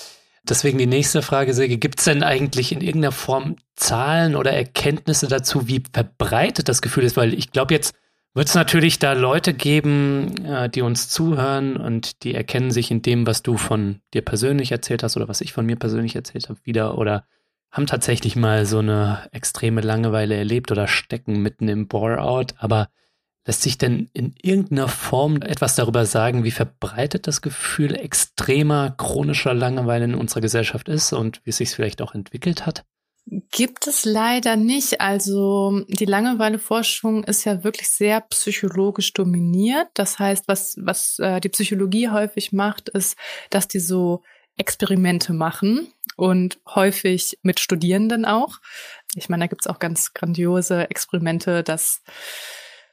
Deswegen die nächste Frage, Silke, gibt es denn eigentlich in irgendeiner Form Zahlen oder Erkenntnisse dazu, wie verbreitet das Gefühl ist? Weil ich glaube, jetzt wird es natürlich da Leute geben, äh, die uns zuhören und die erkennen sich in dem, was du von dir persönlich erzählt hast oder was ich von mir persönlich erzählt habe, wieder oder haben tatsächlich mal so eine extreme Langeweile erlebt oder stecken mitten im Bore-out. Aber Lässt sich denn in irgendeiner Form etwas darüber sagen, wie verbreitet das Gefühl extremer chronischer Langeweile in unserer Gesellschaft ist und wie es sich vielleicht auch entwickelt hat? Gibt es leider nicht. Also die Langeweileforschung ist ja wirklich sehr psychologisch dominiert. Das heißt, was, was äh, die Psychologie häufig macht, ist, dass die so Experimente machen und häufig mit Studierenden auch. Ich meine, da gibt's auch ganz grandiose Experimente, dass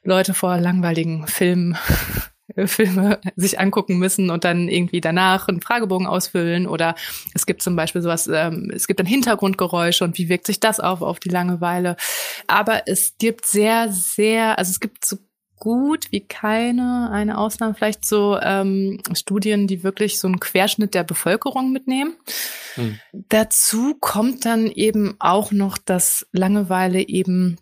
Leute vor langweiligen Filmen Filme sich angucken müssen und dann irgendwie danach einen Fragebogen ausfüllen oder es gibt zum Beispiel sowas, ähm, es gibt dann Hintergrundgeräusche und wie wirkt sich das auf auf die Langeweile. Aber es gibt sehr, sehr, also es gibt so gut wie keine, eine Ausnahme vielleicht so ähm, Studien, die wirklich so einen Querschnitt der Bevölkerung mitnehmen. Hm. Dazu kommt dann eben auch noch, dass Langeweile eben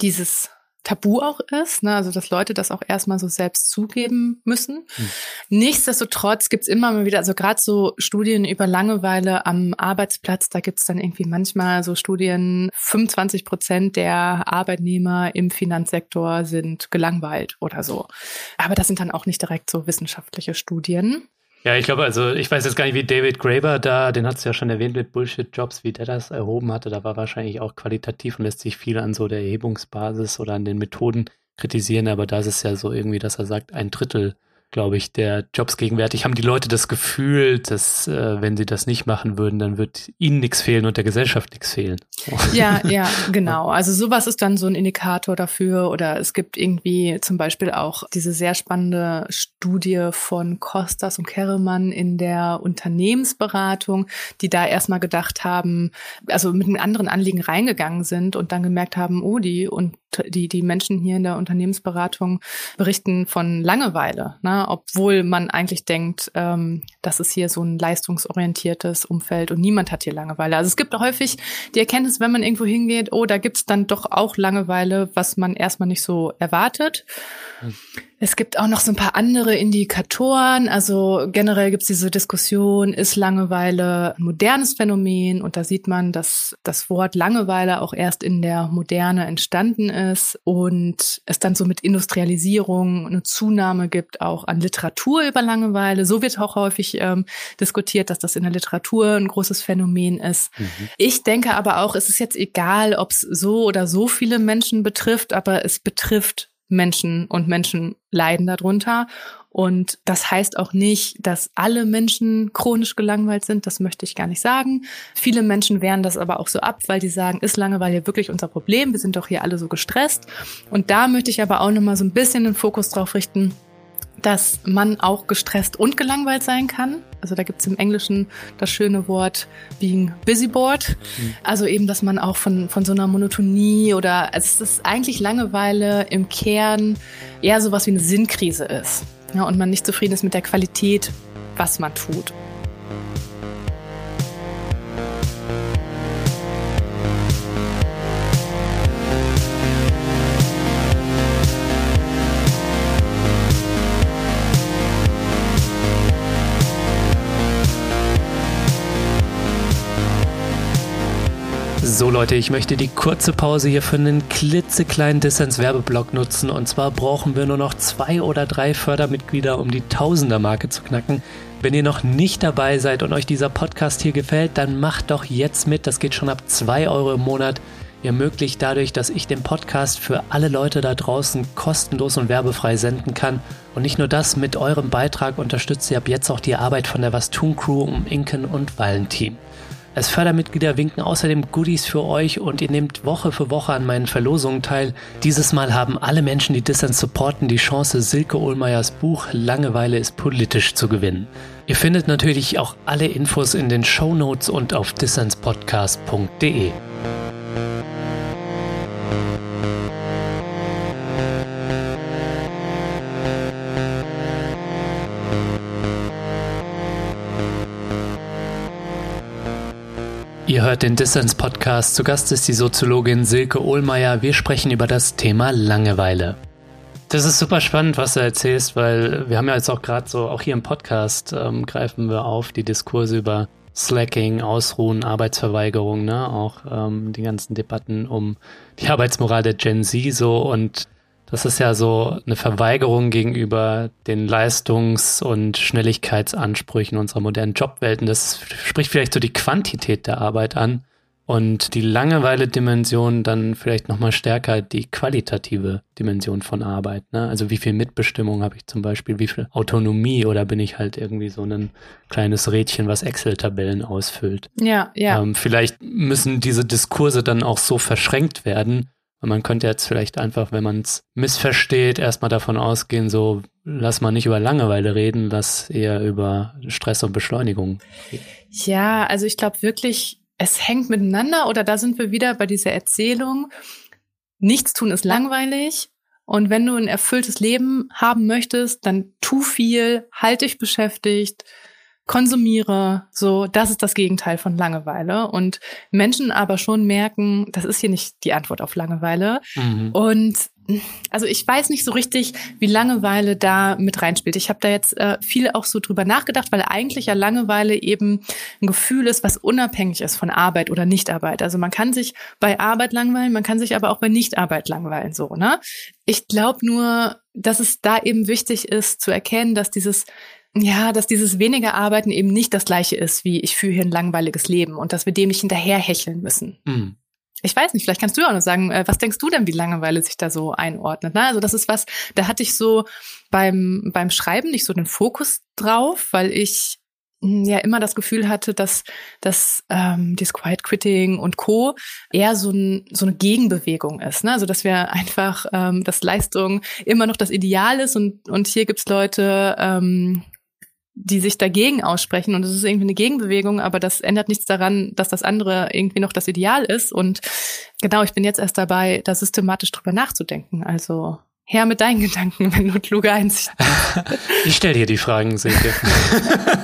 dieses Tabu auch ist, ne? also dass Leute das auch erstmal so selbst zugeben müssen. Hm. Nichtsdestotrotz gibt's immer mal wieder, also gerade so Studien über Langeweile am Arbeitsplatz, da gibt's dann irgendwie manchmal so Studien, 25 Prozent der Arbeitnehmer im Finanzsektor sind gelangweilt oder so. Aber das sind dann auch nicht direkt so wissenschaftliche Studien. Ja, ich glaube, also ich weiß jetzt gar nicht, wie David Graeber da, den hat es ja schon erwähnt mit Bullshit-Jobs, wie der das erhoben hatte. Da war wahrscheinlich auch qualitativ und lässt sich viel an so der Erhebungsbasis oder an den Methoden kritisieren, aber da ist es ja so irgendwie, dass er sagt, ein Drittel glaube ich, der Jobs gegenwärtig, haben die Leute das Gefühl, dass äh, wenn sie das nicht machen würden, dann wird ihnen nichts fehlen und der Gesellschaft nichts fehlen. Ja, ja, genau. Also sowas ist dann so ein Indikator dafür. Oder es gibt irgendwie zum Beispiel auch diese sehr spannende Studie von Kostas und Kerremann in der Unternehmensberatung, die da erstmal gedacht haben, also mit einem anderen Anliegen reingegangen sind und dann gemerkt haben, oh, die und die, die Menschen hier in der Unternehmensberatung berichten von Langeweile. Obwohl man eigentlich denkt, ähm, das ist hier so ein leistungsorientiertes Umfeld und niemand hat hier Langeweile. Also es gibt häufig die Erkenntnis, wenn man irgendwo hingeht, oh, da gibt's dann doch auch Langeweile, was man erstmal nicht so erwartet. Hm. Es gibt auch noch so ein paar andere Indikatoren. Also generell gibt es diese Diskussion, ist Langeweile ein modernes Phänomen? Und da sieht man, dass das Wort Langeweile auch erst in der Moderne entstanden ist und es dann so mit Industrialisierung eine Zunahme gibt, auch an Literatur über Langeweile. So wird auch häufig ähm, diskutiert, dass das in der Literatur ein großes Phänomen ist. Mhm. Ich denke aber auch, es ist jetzt egal, ob es so oder so viele Menschen betrifft, aber es betrifft Menschen und Menschen leiden darunter. Und das heißt auch nicht, dass alle Menschen chronisch gelangweilt sind. Das möchte ich gar nicht sagen. Viele Menschen wehren das aber auch so ab, weil die sagen, ist Langeweile wirklich unser Problem? Wir sind doch hier alle so gestresst. Und da möchte ich aber auch nochmal so ein bisschen den Fokus drauf richten, dass man auch gestresst und gelangweilt sein kann. Also da gibt es im Englischen das schöne Wort being busyboard. Mhm. Also eben, dass man auch von, von so einer Monotonie oder also es ist eigentlich Langeweile im Kern eher sowas wie eine Sinnkrise ist. Ja, und man nicht zufrieden ist mit der Qualität, was man tut. So Leute, ich möchte die kurze Pause hier für einen klitzekleinen Dissens-Werbeblock nutzen. Und zwar brauchen wir nur noch zwei oder drei Fördermitglieder, um die Tausender-Marke zu knacken. Wenn ihr noch nicht dabei seid und euch dieser Podcast hier gefällt, dann macht doch jetzt mit. Das geht schon ab zwei Euro im Monat. Ihr ermöglicht dadurch, dass ich den Podcast für alle Leute da draußen kostenlos und werbefrei senden kann. Und nicht nur das, mit eurem Beitrag unterstützt ihr ab jetzt auch die Arbeit von der Was Tun Crew um Inken und Valentin. Als Fördermitglieder winken außerdem Goodies für euch und ihr nehmt Woche für Woche an meinen Verlosungen teil. Dieses Mal haben alle Menschen, die Dissens supporten, die Chance, Silke Ohlmeiers Buch Langeweile ist politisch zu gewinnen. Ihr findet natürlich auch alle Infos in den Show Notes und auf dissenspodcast.de. hört den Dissens Podcast. Zu Gast ist die Soziologin Silke Ohlmeier. Wir sprechen über das Thema Langeweile. Das ist super spannend, was du erzählst, weil wir haben ja jetzt auch gerade so, auch hier im Podcast ähm, greifen wir auf die Diskurse über Slacking, Ausruhen, Arbeitsverweigerung, ne? auch ähm, die ganzen Debatten um die Arbeitsmoral der Gen Z so und Das ist ja so eine Verweigerung gegenüber den Leistungs- und Schnelligkeitsansprüchen unserer modernen Jobwelten. Das spricht vielleicht so die Quantität der Arbeit an und die Langeweile-Dimension dann vielleicht nochmal stärker die qualitative Dimension von Arbeit. Ne? Also wie viel Mitbestimmung habe ich zum Beispiel, wie viel Autonomie oder bin ich halt irgendwie so ein kleines Rädchen, was Excel-Tabellen ausfüllt. Ja, ja. Ähm, vielleicht müssen diese Diskurse dann auch so verschränkt werden, und man könnte jetzt vielleicht einfach, wenn man es missversteht, erstmal davon ausgehen, so lass mal nicht über Langeweile reden, lass eher über Stress und Beschleunigung. Ja, also ich glaube wirklich, es hängt miteinander oder da sind wir wieder bei dieser Erzählung. Nichts tun ist langweilig. Und wenn du ein erfülltes Leben haben möchtest, dann tu viel, halt dich beschäftigt, konsumiere, so, das ist das Gegenteil von Langeweile. Und Menschen aber schon merken, das ist hier nicht die Antwort auf Langeweile. Mhm. Und also ich weiß nicht so richtig, wie Langeweile da mit reinspielt. Ich habe da jetzt äh, viel auch so drüber nachgedacht, weil eigentlich ja Langeweile eben ein Gefühl ist, was unabhängig ist von Arbeit oder Nichtarbeit. Also man kann sich bei Arbeit langweilen, man kann sich aber auch bei Nichtarbeit langweilen, so, ne? Ich glaube nur, dass es da eben wichtig ist zu erkennen, dass dieses ja, dass dieses weniger Arbeiten eben nicht das gleiche ist, wie ich führe hier ein langweiliges Leben und dass wir dem nicht hinterherhecheln müssen. Mhm. Ich weiß nicht, vielleicht kannst du auch noch sagen, äh, was denkst du denn, wie Langeweile sich da so einordnet? Ne? Also das ist was, da hatte ich so beim, beim Schreiben nicht so den Fokus drauf, weil ich hm, ja immer das Gefühl hatte, dass, dass ähm, das Quiet Quitting und Co. eher so, ein, so eine Gegenbewegung ist. Ne? Also dass wir einfach, ähm, dass Leistung immer noch das Ideal ist und, und hier gibt's Leute, ähm, die sich dagegen aussprechen und es ist irgendwie eine Gegenbewegung, aber das ändert nichts daran, dass das andere irgendwie noch das Ideal ist. Und genau, ich bin jetzt erst dabei, da systematisch drüber nachzudenken. Also her mit deinen Gedanken, wenn du kluge Einsicht hast. Ich stelle dir die Fragen, Silke.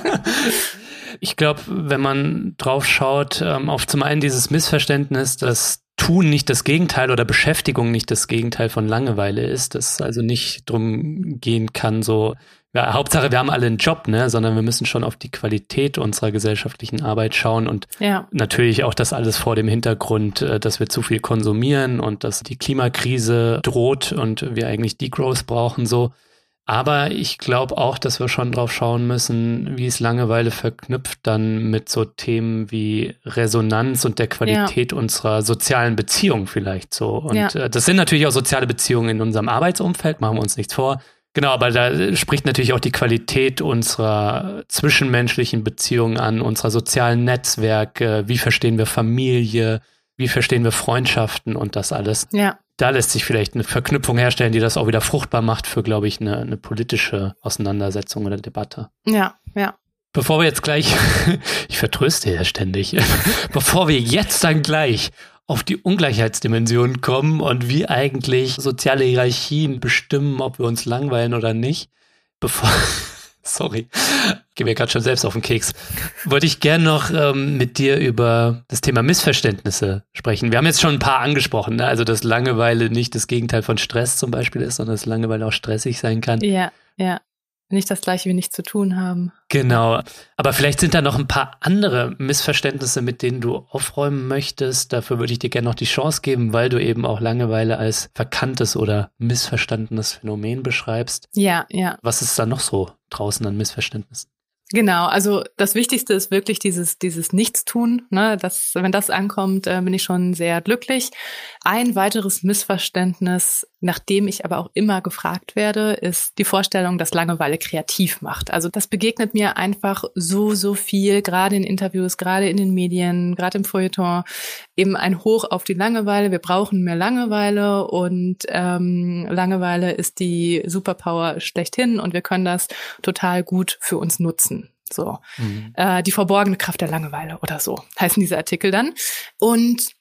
ich glaube, wenn man drauf schaut, ähm, auf zum einen dieses Missverständnis, dass Tun nicht das Gegenteil oder Beschäftigung nicht das Gegenteil von Langeweile ist, dass also nicht drum gehen kann, so ja, Hauptsache, wir haben alle einen Job, ne, sondern wir müssen schon auf die Qualität unserer gesellschaftlichen Arbeit schauen und ja. natürlich auch das alles vor dem Hintergrund, äh, dass wir zu viel konsumieren und dass die Klimakrise droht und wir eigentlich Degrowth brauchen, so. Aber ich glaube auch, dass wir schon drauf schauen müssen, wie es Langeweile verknüpft dann mit so Themen wie Resonanz und der Qualität ja. unserer sozialen Beziehungen vielleicht so. Und ja. Äh, das sind natürlich auch soziale Beziehungen in unserem Arbeitsumfeld, machen wir uns nichts vor. Genau, aber da spricht natürlich auch die Qualität unserer zwischenmenschlichen Beziehungen an, unserer sozialen Netzwerke, wie verstehen wir Familie, wie verstehen wir Freundschaften und das alles. Ja. Da lässt sich vielleicht eine Verknüpfung herstellen, die das auch wieder fruchtbar macht für, glaube ich, eine, eine politische Auseinandersetzung oder Debatte. Ja, ja. Bevor wir jetzt gleich, ich vertröste ja ständig, bevor wir jetzt dann gleich auf die Ungleichheitsdimension kommen und wie eigentlich soziale Hierarchien bestimmen, ob wir uns langweilen oder nicht. Bevor, sorry, gehe mir gerade schon selbst auf den Keks, wollte ich gern noch ähm, mit dir über das Thema Missverständnisse sprechen. Wir haben jetzt schon ein paar angesprochen, ne? also dass Langeweile nicht das Gegenteil von Stress zum Beispiel ist, sondern dass Langeweile auch stressig sein kann. Ja, ja nicht das gleiche wie nichts zu tun haben. Genau. Aber vielleicht sind da noch ein paar andere Missverständnisse, mit denen du aufräumen möchtest. Dafür würde ich dir gerne noch die Chance geben, weil du eben auch Langeweile als verkanntes oder missverstandenes Phänomen beschreibst. Ja, ja. Was ist da noch so draußen an Missverständnissen? Genau, also das Wichtigste ist wirklich dieses, dieses Nichtstun. Ne? Das, wenn das ankommt, äh, bin ich schon sehr glücklich. Ein weiteres Missverständnis, nach dem ich aber auch immer gefragt werde, ist die Vorstellung, dass Langeweile kreativ macht. Also das begegnet mir einfach so, so viel, gerade in Interviews, gerade in den Medien, gerade im Feuilleton, eben ein Hoch auf die Langeweile. Wir brauchen mehr Langeweile und ähm, Langeweile ist die Superpower schlechthin und wir können das total gut für uns nutzen. So, mhm. äh, die verborgene Kraft der Langeweile oder so heißen diese Artikel dann. Und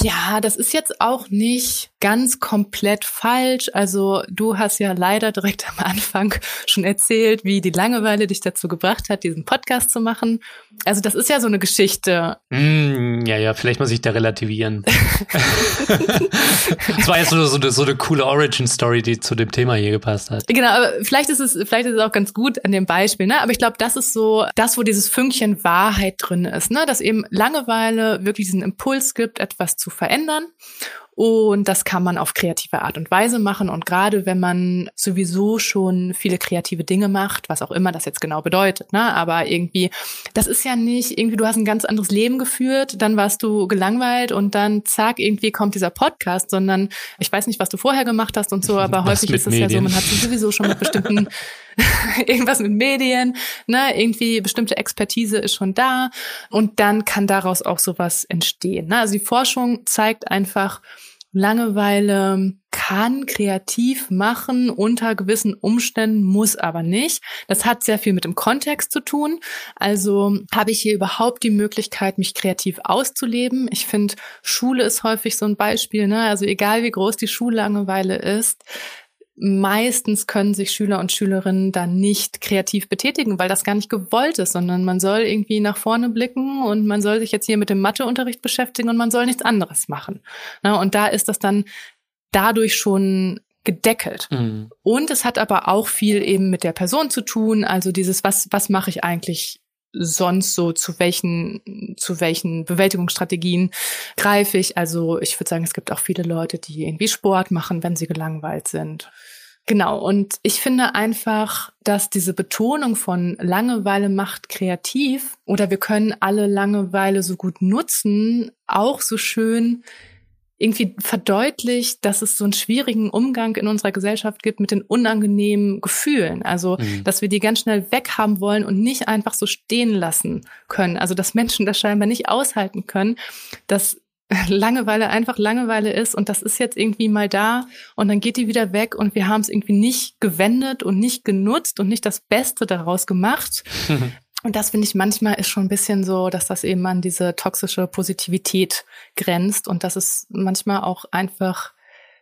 ja, das ist jetzt auch nicht ganz komplett falsch. Also du hast ja leider direkt am Anfang schon erzählt, wie die Langeweile dich dazu gebracht hat, diesen Podcast zu machen. Also das ist ja so eine Geschichte. Mm, ja, ja, vielleicht muss ich da relativieren. das war jetzt so, so, so eine coole Origin-Story, die zu dem Thema hier gepasst hat. Genau, aber vielleicht ist es, vielleicht ist es auch ganz gut an dem Beispiel, ne? Aber ich glaube, das ist so das, wo dieses Fünkchen Wahrheit drin ist, ne? Dass eben Langeweile wirklich diesen Impuls gibt, etwas zu verändern Und das kann man auf kreative Art und Weise machen. Und gerade wenn man sowieso schon viele kreative Dinge macht, was auch immer das jetzt genau bedeutet, ne? aber irgendwie, das ist ja nicht irgendwie, du hast ein ganz anderes Leben geführt, dann warst du gelangweilt und dann zack, irgendwie kommt dieser Podcast, sondern ich weiß nicht, was du vorher gemacht hast und so, aber was häufig ist es ja so, man hat sich sowieso schon mit bestimmten irgendwas mit Medien, ne, irgendwie bestimmte Expertise ist schon da und dann kann daraus auch sowas entstehen. Ne? Also die Forschung zeigt einfach, Langeweile kann kreativ machen unter gewissen Umständen, muss aber nicht. Das hat sehr viel mit dem Kontext zu tun. Also habe ich hier überhaupt die Möglichkeit, mich kreativ auszuleben. Ich finde, Schule ist häufig so ein Beispiel. Ne? Also egal wie groß die Schullangeweile ist, meistens können sich Schüler und Schülerinnen da nicht kreativ betätigen, weil das gar nicht gewollt ist, sondern man soll irgendwie nach vorne blicken und man soll sich jetzt hier mit dem Matheunterricht beschäftigen und man soll nichts anderes machen. und da ist das dann dadurch schon gedeckelt. Mhm. Und es hat aber auch viel eben mit der Person zu tun, also dieses, was, was mache ich eigentlich sonst so zu welchen zu welchen Bewältigungsstrategien greife ich. Also ich würde sagen, es gibt auch viele Leute, die irgendwie Sport machen, wenn sie gelangweilt sind. Genau, und ich finde einfach, dass diese Betonung von Langeweile macht kreativ oder wir können alle Langeweile so gut nutzen, auch so schön irgendwie verdeutlicht, dass es so einen schwierigen Umgang in unserer Gesellschaft gibt mit den unangenehmen Gefühlen. Also, mhm. dass wir die ganz schnell weghaben wollen und nicht einfach so stehen lassen können. Also, dass Menschen das scheinbar nicht aushalten können, dass Langeweile einfach Langeweile ist und das ist jetzt irgendwie mal da und dann geht die wieder weg und wir haben es irgendwie nicht gewendet und nicht genutzt und nicht das Beste daraus gemacht. Und das finde ich manchmal ist schon ein bisschen so, dass das eben an diese toxische Positivität grenzt und dass es manchmal auch einfach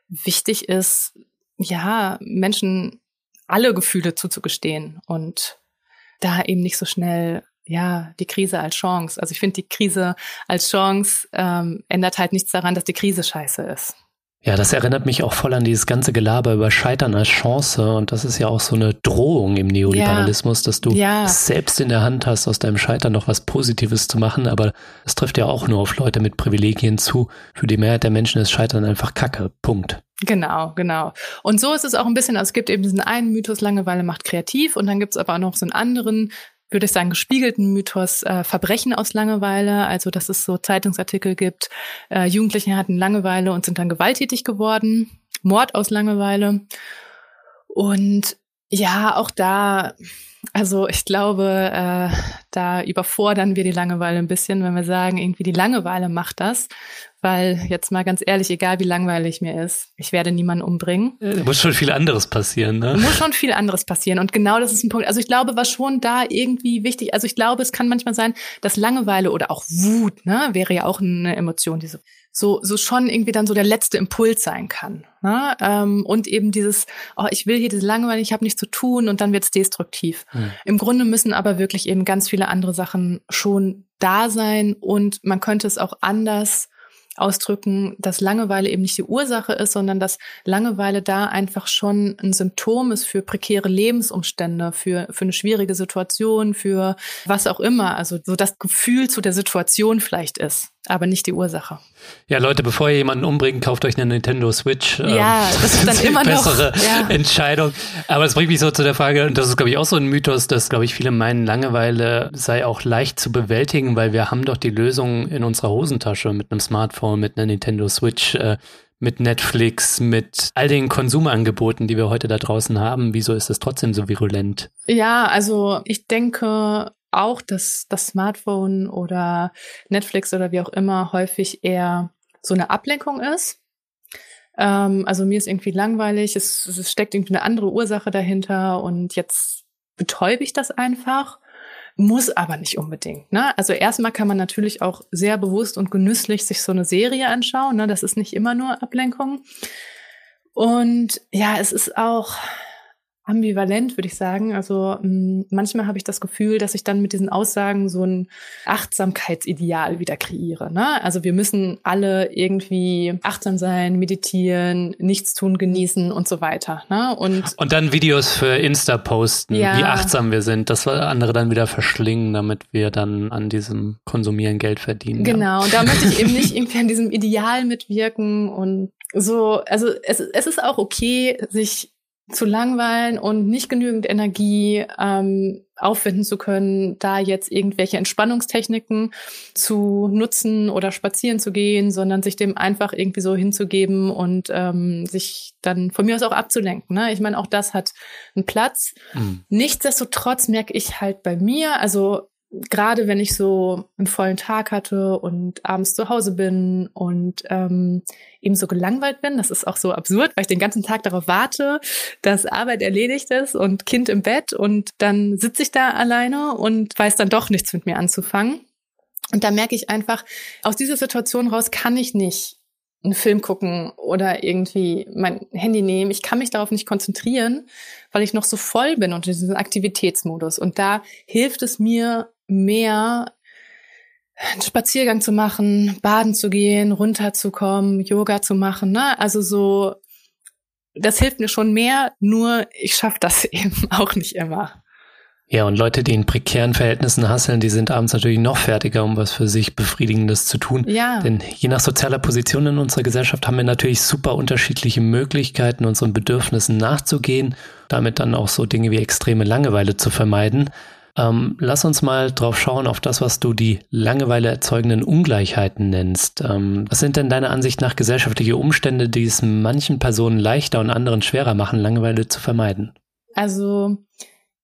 wichtig ist, ja, Menschen alle Gefühle zuzugestehen und da eben nicht so schnell ja, die Krise als Chance. Also ich finde, die Krise als Chance ähm, ändert halt nichts daran, dass die Krise scheiße ist. Ja, das erinnert mich auch voll an dieses ganze Gelaber über Scheitern als Chance. Und das ist ja auch so eine Drohung im Neoliberalismus, ja. dass du ja. selbst in der Hand hast, aus deinem Scheitern noch was Positives zu machen. Aber es trifft ja auch nur auf Leute mit Privilegien zu. Für die Mehrheit der Menschen ist Scheitern einfach Kacke. Punkt. Genau, genau. Und so ist es auch ein bisschen, also es gibt eben diesen einen Mythos, Langeweile macht kreativ. Und dann gibt es aber auch noch so einen anderen würde ich sagen, gespiegelten Mythos äh, Verbrechen aus Langeweile, also dass es so Zeitungsartikel gibt, äh, Jugendliche hatten Langeweile und sind dann gewalttätig geworden, Mord aus Langeweile. Und ja, auch da, also ich glaube, äh, da überfordern wir die Langeweile ein bisschen, wenn wir sagen, irgendwie die Langeweile macht das, weil jetzt mal ganz ehrlich, egal wie langweilig mir ist, ich werde niemanden umbringen. Äh, muss schon viel anderes passieren, ne? Muss schon viel anderes passieren. Und genau das ist ein Punkt. Also ich glaube, was schon da irgendwie wichtig, also ich glaube, es kann manchmal sein, dass Langeweile oder auch Wut, ne, wäre ja auch eine Emotion, diese so, so schon irgendwie dann so der letzte Impuls sein kann. Ne? Ähm, und eben dieses, oh, ich will hier diese Langeweile, ich habe nichts zu tun und dann wird's destruktiv. Mhm. Im Grunde müssen aber wirklich eben ganz viele andere Sachen schon da sein und man könnte es auch anders ausdrücken, dass Langeweile eben nicht die Ursache ist, sondern dass Langeweile da einfach schon ein Symptom ist für prekäre Lebensumstände, für, für eine schwierige Situation, für was auch immer. Also so das Gefühl zu der Situation vielleicht ist, aber nicht die Ursache. Ja, Leute, bevor ihr jemanden umbringt, kauft euch eine Nintendo Switch. Ja, ähm, das ist dann immer noch bessere ja. Entscheidung. Aber das bringt mich so zu der Frage, und das ist, glaube ich, auch so ein Mythos, dass, glaube ich, viele meinen, Langeweile sei auch leicht zu bewältigen, weil wir haben doch die Lösung in unserer Hosentasche mit einem Smartphone, mit einer Nintendo Switch, äh, mit Netflix, mit all den Konsumangeboten, die wir heute da draußen haben. Wieso ist das trotzdem so virulent? Ja, also ich denke, auch, dass das Smartphone oder Netflix oder wie auch immer häufig eher so eine Ablenkung ist. Ähm, also mir ist irgendwie langweilig, es, es steckt irgendwie eine andere Ursache dahinter und jetzt betäube ich das einfach. Muss aber nicht unbedingt. Ne? Also erstmal kann man natürlich auch sehr bewusst und genüsslich sich so eine Serie anschauen. Ne? Das ist nicht immer nur Ablenkung. Und ja, es ist auch, ambivalent, würde ich sagen. Also mm, manchmal habe ich das Gefühl, dass ich dann mit diesen Aussagen so ein Achtsamkeitsideal wieder kreiere. Ne? Also wir müssen alle irgendwie achtsam sein, meditieren, nichts tun, genießen und so weiter. Ne? Und, und dann Videos für Insta posten, ja. wie achtsam wir sind, dass wir andere dann wieder verschlingen, damit wir dann an diesem Konsumieren Geld verdienen. Genau, und da möchte ich eben nicht irgendwie an diesem Ideal mitwirken und so, also es, es ist auch okay, sich zu langweilen und nicht genügend Energie ähm, aufwenden zu können, da jetzt irgendwelche Entspannungstechniken zu nutzen oder spazieren zu gehen, sondern sich dem einfach irgendwie so hinzugeben und ähm, sich dann von mir aus auch abzulenken. Ne? Ich meine, auch das hat einen Platz. Mhm. Nichtsdestotrotz merke ich halt bei mir, also gerade wenn ich so einen vollen Tag hatte und abends zu Hause bin und ähm, eben so gelangweilt bin, das ist auch so absurd, weil ich den ganzen Tag darauf warte, dass Arbeit erledigt ist und Kind im Bett und dann sitze ich da alleine und weiß dann doch nichts mit mir anzufangen. Und da merke ich einfach, aus dieser Situation raus kann ich nicht einen Film gucken oder irgendwie mein Handy nehmen. Ich kann mich darauf nicht konzentrieren, weil ich noch so voll bin unter diesem Aktivitätsmodus. Und da hilft es mir mehr einen Spaziergang zu machen, baden zu gehen, runterzukommen, Yoga zu machen. Ne? Also so, das hilft mir schon mehr, nur ich schaffe das eben auch nicht immer. Ja, und Leute, die in prekären Verhältnissen hasseln, die sind abends natürlich noch fertiger, um was für sich Befriedigendes zu tun. Ja. Denn je nach sozialer Position in unserer Gesellschaft haben wir natürlich super unterschiedliche Möglichkeiten, unseren Bedürfnissen nachzugehen, damit dann auch so Dinge wie extreme Langeweile zu vermeiden. Ähm, lass uns mal drauf schauen, auf das, was du die Langeweile erzeugenden Ungleichheiten nennst. Ähm, was sind denn deiner Ansicht nach gesellschaftliche Umstände, die es manchen Personen leichter und anderen schwerer machen, Langeweile zu vermeiden? Also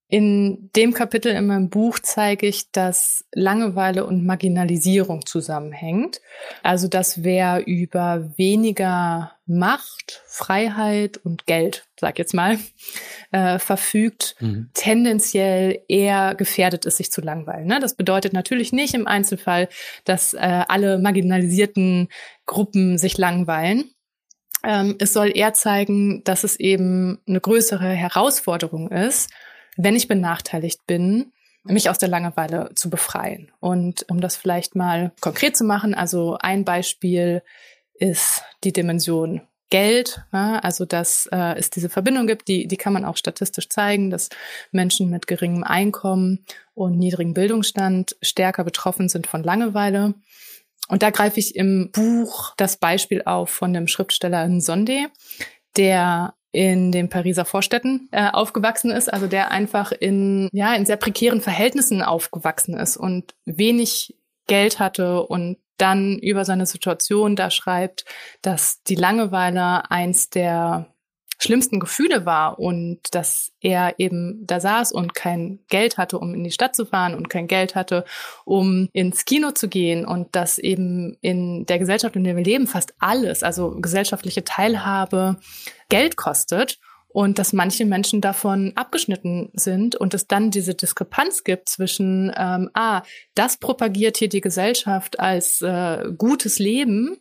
in dem Kapitel in meinem Buch zeige ich, dass Langeweile und Marginalisierung zusammenhängt. Also, dass wer über weniger Macht, Freiheit und Geld, sag jetzt mal, äh, verfügt, mhm. tendenziell eher gefährdet ist, sich zu langweilen. Ne? Das bedeutet natürlich nicht im Einzelfall, dass äh, alle marginalisierten Gruppen sich langweilen. Ähm, es soll eher zeigen, dass es eben eine größere Herausforderung ist, wenn ich benachteiligt bin, mich aus der Langeweile zu befreien. Und um das vielleicht mal konkret zu machen, also ein Beispiel ist die Dimension Geld, ja, also dass äh, es diese Verbindung gibt, die, die kann man auch statistisch zeigen, dass Menschen mit geringem Einkommen und niedrigem Bildungsstand stärker betroffen sind von Langeweile. Und da greife ich im Buch das Beispiel auf von dem Schriftsteller Nsonde, der in den Pariser Vorstädten äh, aufgewachsen ist, also der einfach in ja in sehr prekären Verhältnissen aufgewachsen ist und wenig Geld hatte und dann über seine Situation da schreibt, dass die Langeweile eins der schlimmsten Gefühle war und dass er eben da saß und kein Geld hatte, um in die Stadt zu fahren und kein Geld hatte, um ins Kino zu gehen und dass eben in der Gesellschaft, in der wir leben, fast alles, also gesellschaftliche Teilhabe, Geld kostet und dass manche Menschen davon abgeschnitten sind und es dann diese Diskrepanz gibt zwischen, ähm, ah, das propagiert hier die Gesellschaft als äh, gutes Leben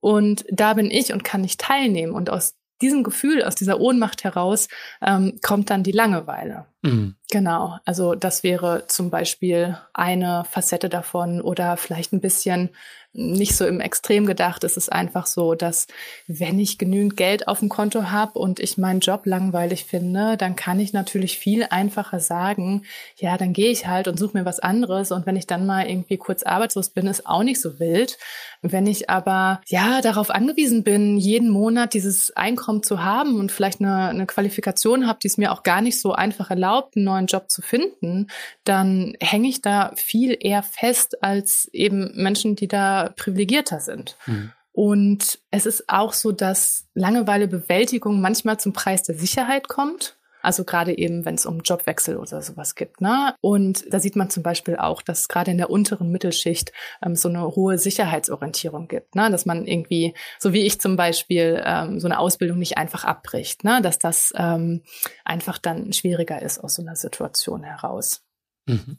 und da bin ich und kann nicht teilnehmen. Und aus diesem Gefühl, aus dieser Ohnmacht heraus, ähm, kommt dann die Langeweile. Mhm. Genau. Also das wäre zum Beispiel eine Facette davon oder vielleicht ein bisschen nicht so im Extrem gedacht. Es ist einfach so, dass wenn ich genügend Geld auf dem Konto habe und ich meinen Job langweilig finde, dann kann ich natürlich viel einfacher sagen, ja, dann gehe ich halt und suche mir was anderes. Und wenn ich dann mal irgendwie kurz arbeitslos bin, ist auch nicht so wild. Wenn ich aber ja darauf angewiesen bin, jeden Monat dieses Einkommen zu haben und vielleicht eine, eine Qualifikation habe, die es mir auch gar nicht so einfach erlaubt, einen neuen Job zu finden, dann hänge ich da viel eher fest als eben Menschen, die da privilegierter sind. Mhm. Und es ist auch so, dass Langeweilebewältigung manchmal zum Preis der Sicherheit kommt. Also gerade eben, wenn es um Jobwechsel oder sowas gibt. Ne? Und da sieht man zum Beispiel auch, dass es gerade in der unteren Mittelschicht ähm, so eine hohe Sicherheitsorientierung gibt. Ne? Dass man irgendwie, so wie ich zum Beispiel, ähm, so eine Ausbildung nicht einfach abbricht. Ne? Dass das ähm, einfach dann schwieriger ist aus so einer Situation heraus. Mhm.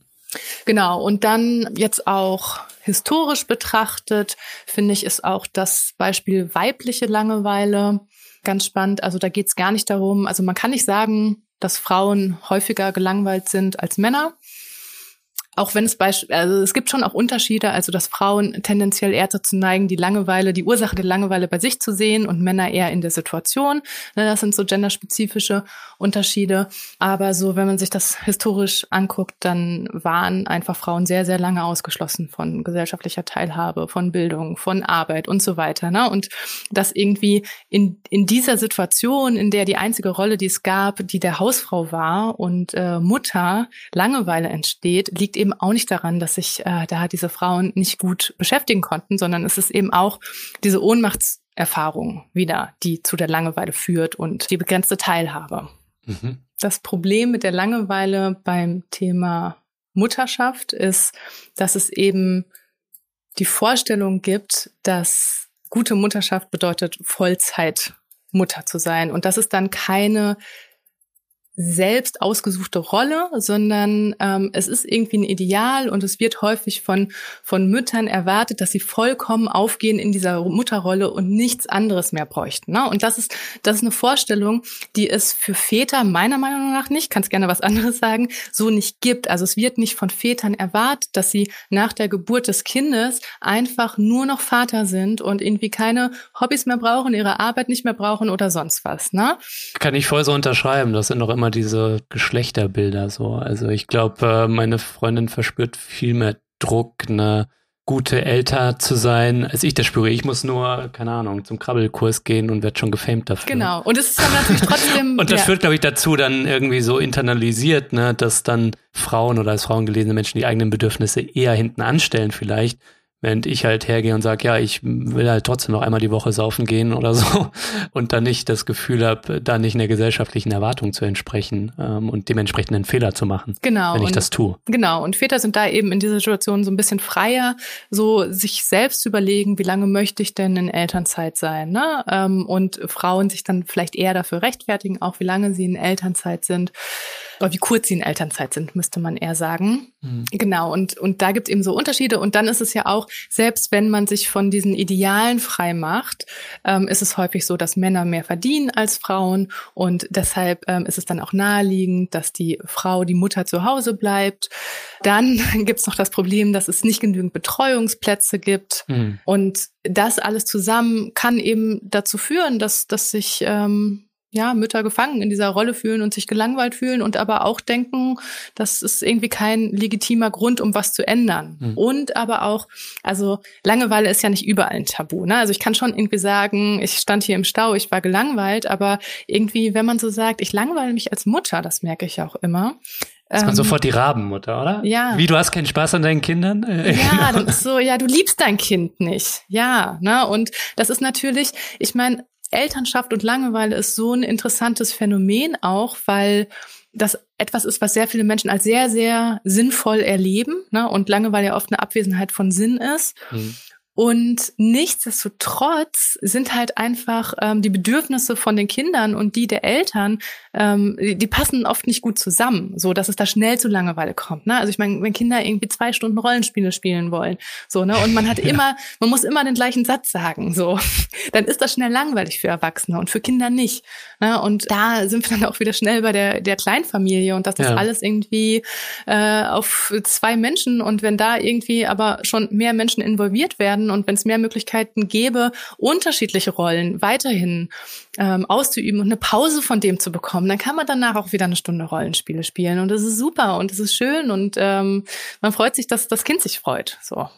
Genau, und dann jetzt auch historisch betrachtet, finde ich, ist auch das Beispiel weibliche Langeweile ganz spannend. Also da geht es gar nicht darum, also man kann nicht sagen, dass Frauen häufiger gelangweilt sind als Männer. Auch wenn es Beispiel, also es gibt schon auch Unterschiede, also dass Frauen tendenziell eher dazu neigen, die Langeweile, die Ursache der Langeweile bei sich zu sehen und Männer eher in der Situation. Ne, das sind so genderspezifische Unterschiede. Aber so, wenn man sich das historisch anguckt, dann waren einfach Frauen sehr, sehr lange ausgeschlossen von gesellschaftlicher Teilhabe, von Bildung, von Arbeit und so weiter. Ne? Und das irgendwie in, in dieser Situation, in der die einzige Rolle, die es gab, die der Hausfrau war und äh, Mutter, Langeweile entsteht, liegt eben auch nicht daran, dass sich äh, da diese Frauen nicht gut beschäftigen konnten, sondern es ist eben auch diese Ohnmachtserfahrung wieder, die zu der Langeweile führt und die begrenzte Teilhabe. Mhm. Das Problem mit der Langeweile beim Thema Mutterschaft ist, dass es eben die Vorstellung gibt, dass gute Mutterschaft bedeutet Vollzeit Mutter zu sein. Und das ist dann keine selbst ausgesuchte Rolle, sondern ähm, es ist irgendwie ein Ideal und es wird häufig von, von Müttern erwartet, dass sie vollkommen aufgehen in dieser Mutterrolle und nichts anderes mehr bräuchten. Ne? Und das ist, das ist eine Vorstellung, die es für Väter meiner Meinung nach nicht, kannst gerne was anderes sagen, so nicht gibt. Also es wird nicht von Vätern erwartet, dass sie nach der Geburt des Kindes einfach nur noch Vater sind und irgendwie keine Hobbys mehr brauchen, ihre Arbeit nicht mehr brauchen oder sonst was. Ne? Kann ich voll so unterschreiben. Das sind doch immer diese Geschlechterbilder so. Also ich glaube, äh, meine Freundin verspürt viel mehr Druck, eine gute Elter zu sein, als ich das spüre. Ich muss nur, keine Ahnung, zum Krabbelkurs gehen und werde schon gefämt dafür. Genau. Und es ist dann natürlich trotzdem. und das ja. führt, glaube ich, dazu dann irgendwie so internalisiert, ne, dass dann Frauen oder als Frauen gelesene Menschen die eigenen Bedürfnisse eher hinten anstellen vielleicht Während ich halt hergehe und sage, ja, ich will halt trotzdem noch einmal die Woche saufen gehen oder so und dann nicht das Gefühl habe, da nicht einer gesellschaftlichen Erwartung zu entsprechen ähm, und dementsprechend einen Fehler zu machen, genau, wenn ich und, das tue. Genau, und Väter sind da eben in dieser Situation so ein bisschen freier, so sich selbst zu überlegen, wie lange möchte ich denn in Elternzeit sein. Ne? Ähm, und Frauen sich dann vielleicht eher dafür rechtfertigen, auch wie lange sie in Elternzeit sind oder wie kurz sie in Elternzeit sind, müsste man eher sagen. Mhm. Genau, und, und da gibt es eben so Unterschiede. Und dann ist es ja auch, selbst wenn man sich von diesen Idealen frei macht, ähm, ist es häufig so, dass Männer mehr verdienen als Frauen. Und deshalb ähm, ist es dann auch naheliegend, dass die Frau, die Mutter zu Hause bleibt. Dann gibt es noch das Problem, dass es nicht genügend Betreuungsplätze gibt. Mhm. Und das alles zusammen kann eben dazu führen, dass, dass sich ähm, ja, Mütter gefangen in dieser Rolle fühlen und sich gelangweilt fühlen und aber auch denken, das ist irgendwie kein legitimer Grund, um was zu ändern. Mhm. Und aber auch, also Langeweile ist ja nicht überall ein Tabu. Ne? Also ich kann schon irgendwie sagen, ich stand hier im Stau, ich war gelangweilt, aber irgendwie, wenn man so sagt, ich langweile mich als Mutter, das merke ich auch immer. Ist man ähm, sofort die Rabenmutter, oder? Ja. Wie, du hast keinen Spaß an deinen Kindern? Ja, das ist so, ja, du liebst dein Kind nicht. Ja, ne? Und das ist natürlich, ich meine, Elternschaft und Langeweile ist so ein interessantes Phänomen auch, weil das etwas ist, was sehr viele Menschen als sehr, sehr sinnvoll erleben ne? und Langeweile ja oft eine Abwesenheit von Sinn ist. Mhm. Und nichtsdestotrotz sind halt einfach ähm, die Bedürfnisse von den Kindern und die der Eltern, ähm, die, die, passen oft nicht gut zusammen, so dass es da schnell zu Langeweile kommt. Ne? Also ich meine, wenn Kinder irgendwie zwei Stunden Rollenspiele spielen wollen, so ne, und man hat immer, man muss immer den gleichen Satz sagen, so, dann ist das schnell langweilig für Erwachsene und für Kinder nicht. Ne? Und da sind wir dann auch wieder schnell bei der der Kleinfamilie und dass das ja. alles irgendwie äh, auf zwei Menschen und wenn da irgendwie aber schon mehr Menschen involviert werden werden und wenn es mehr Möglichkeiten gäbe, unterschiedliche Rollen weiterhin ähm, auszuüben und eine Pause von dem zu bekommen, dann kann man danach auch wieder eine Stunde Rollenspiele spielen und das ist super und das ist schön und ähm, man freut sich, dass das Kind sich freut. So.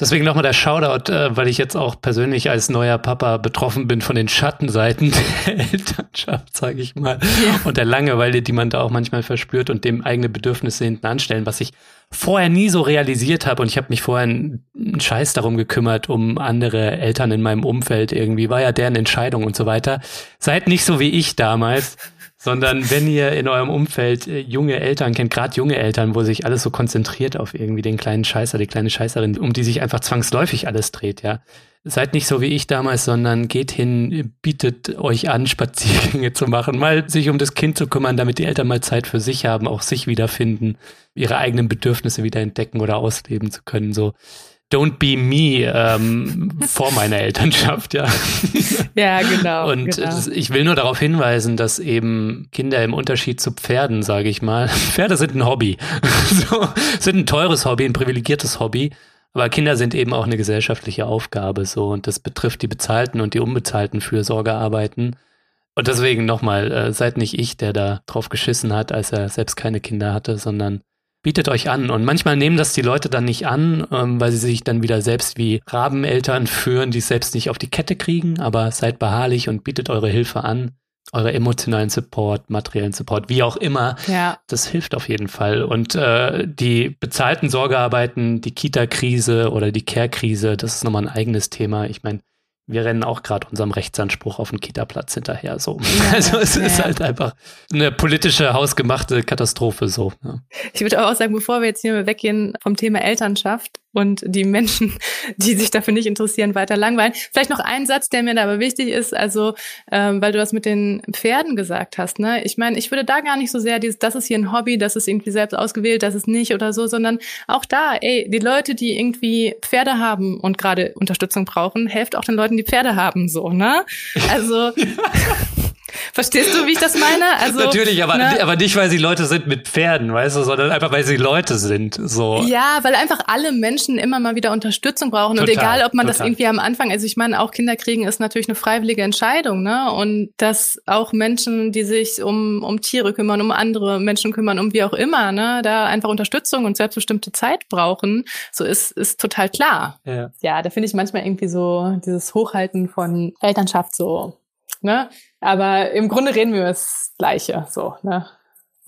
Deswegen nochmal der Shoutout, äh, weil ich jetzt auch persönlich als neuer Papa betroffen bin von den Schattenseiten der Elternschaft, sage ich mal, ja. und der Langeweile, die man da auch manchmal verspürt und dem eigene Bedürfnisse hinten anstellen, was ich vorher nie so realisiert habe und ich habe mich vorher einen Scheiß darum gekümmert, um andere Eltern in meinem Umfeld irgendwie, war ja deren Entscheidung und so weiter. Seid nicht so wie ich damals sondern wenn ihr in eurem Umfeld äh, junge Eltern kennt, gerade junge Eltern, wo sich alles so konzentriert auf irgendwie den kleinen Scheißer, die kleine Scheißerin, um die sich einfach zwangsläufig alles dreht, ja. Seid nicht so wie ich damals, sondern geht hin, bietet euch an, Spaziergänge zu machen, mal sich um das Kind zu kümmern, damit die Eltern mal Zeit für sich haben, auch sich wiederfinden, ihre eigenen Bedürfnisse wieder entdecken oder ausleben zu können, so Don't be me ähm, vor meiner Elternschaft, ja. Ja, genau. Und genau. ich will nur darauf hinweisen, dass eben Kinder im Unterschied zu Pferden, sage ich mal, Pferde sind ein Hobby. so, sind ein teures Hobby, ein privilegiertes Hobby. Aber Kinder sind eben auch eine gesellschaftliche Aufgabe so und das betrifft die bezahlten und die unbezahlten Fürsorgearbeiten. Und deswegen nochmal, äh, seid nicht ich, der da drauf geschissen hat, als er selbst keine Kinder hatte, sondern bietet euch an. Und manchmal nehmen das die Leute dann nicht an, ähm, weil sie sich dann wieder selbst wie Rabeneltern führen, die es selbst nicht auf die Kette kriegen, aber seid beharrlich und bietet eure Hilfe an eure emotionalen Support, materiellen Support, wie auch immer. Ja. Das hilft auf jeden Fall. Und äh, die bezahlten Sorgearbeiten, die Kita-Krise oder die Care-Krise, das ist nochmal ein eigenes Thema. Ich meine, wir rennen auch gerade unserem Rechtsanspruch auf den Kita-Platz hinterher. So. Ja, also es ja, ist ja. halt einfach eine politische, hausgemachte Katastrophe so. Ich würde auch sagen, bevor wir jetzt hier weggehen vom Thema Elternschaft, und die Menschen, die sich dafür nicht interessieren, weiter langweilen. Vielleicht noch ein Satz, der mir da aber wichtig ist, also ähm, weil du das mit den Pferden gesagt hast. Ne? Ich meine, ich würde da gar nicht so sehr dieses, das ist hier ein Hobby, das ist irgendwie selbst ausgewählt, das ist nicht oder so, sondern auch da, ey, die Leute, die irgendwie Pferde haben und gerade Unterstützung brauchen, helft auch den Leuten, die Pferde haben, so, ne? Also Verstehst du, wie ich das meine? Also, Natürlich, aber, ne? aber nicht, weil sie Leute sind mit Pferden, weißt du, sondern einfach, weil sie Leute sind. So. Ja, weil einfach alle Menschen immer mal wieder Unterstützung brauchen. Total, und egal, ob man total. das irgendwie am Anfang, also ich meine, auch Kinder kriegen ist natürlich eine freiwillige Entscheidung, ne? Und dass auch Menschen, die sich um, um Tiere kümmern, um andere Menschen kümmern, um wie auch immer, ne, da einfach Unterstützung und selbstbestimmte Zeit brauchen, so ist, ist total klar. Ja, ja da finde ich manchmal irgendwie so dieses Hochhalten von Elternschaft so Ne? Aber im Grunde reden wir über das Gleiche, so, ne?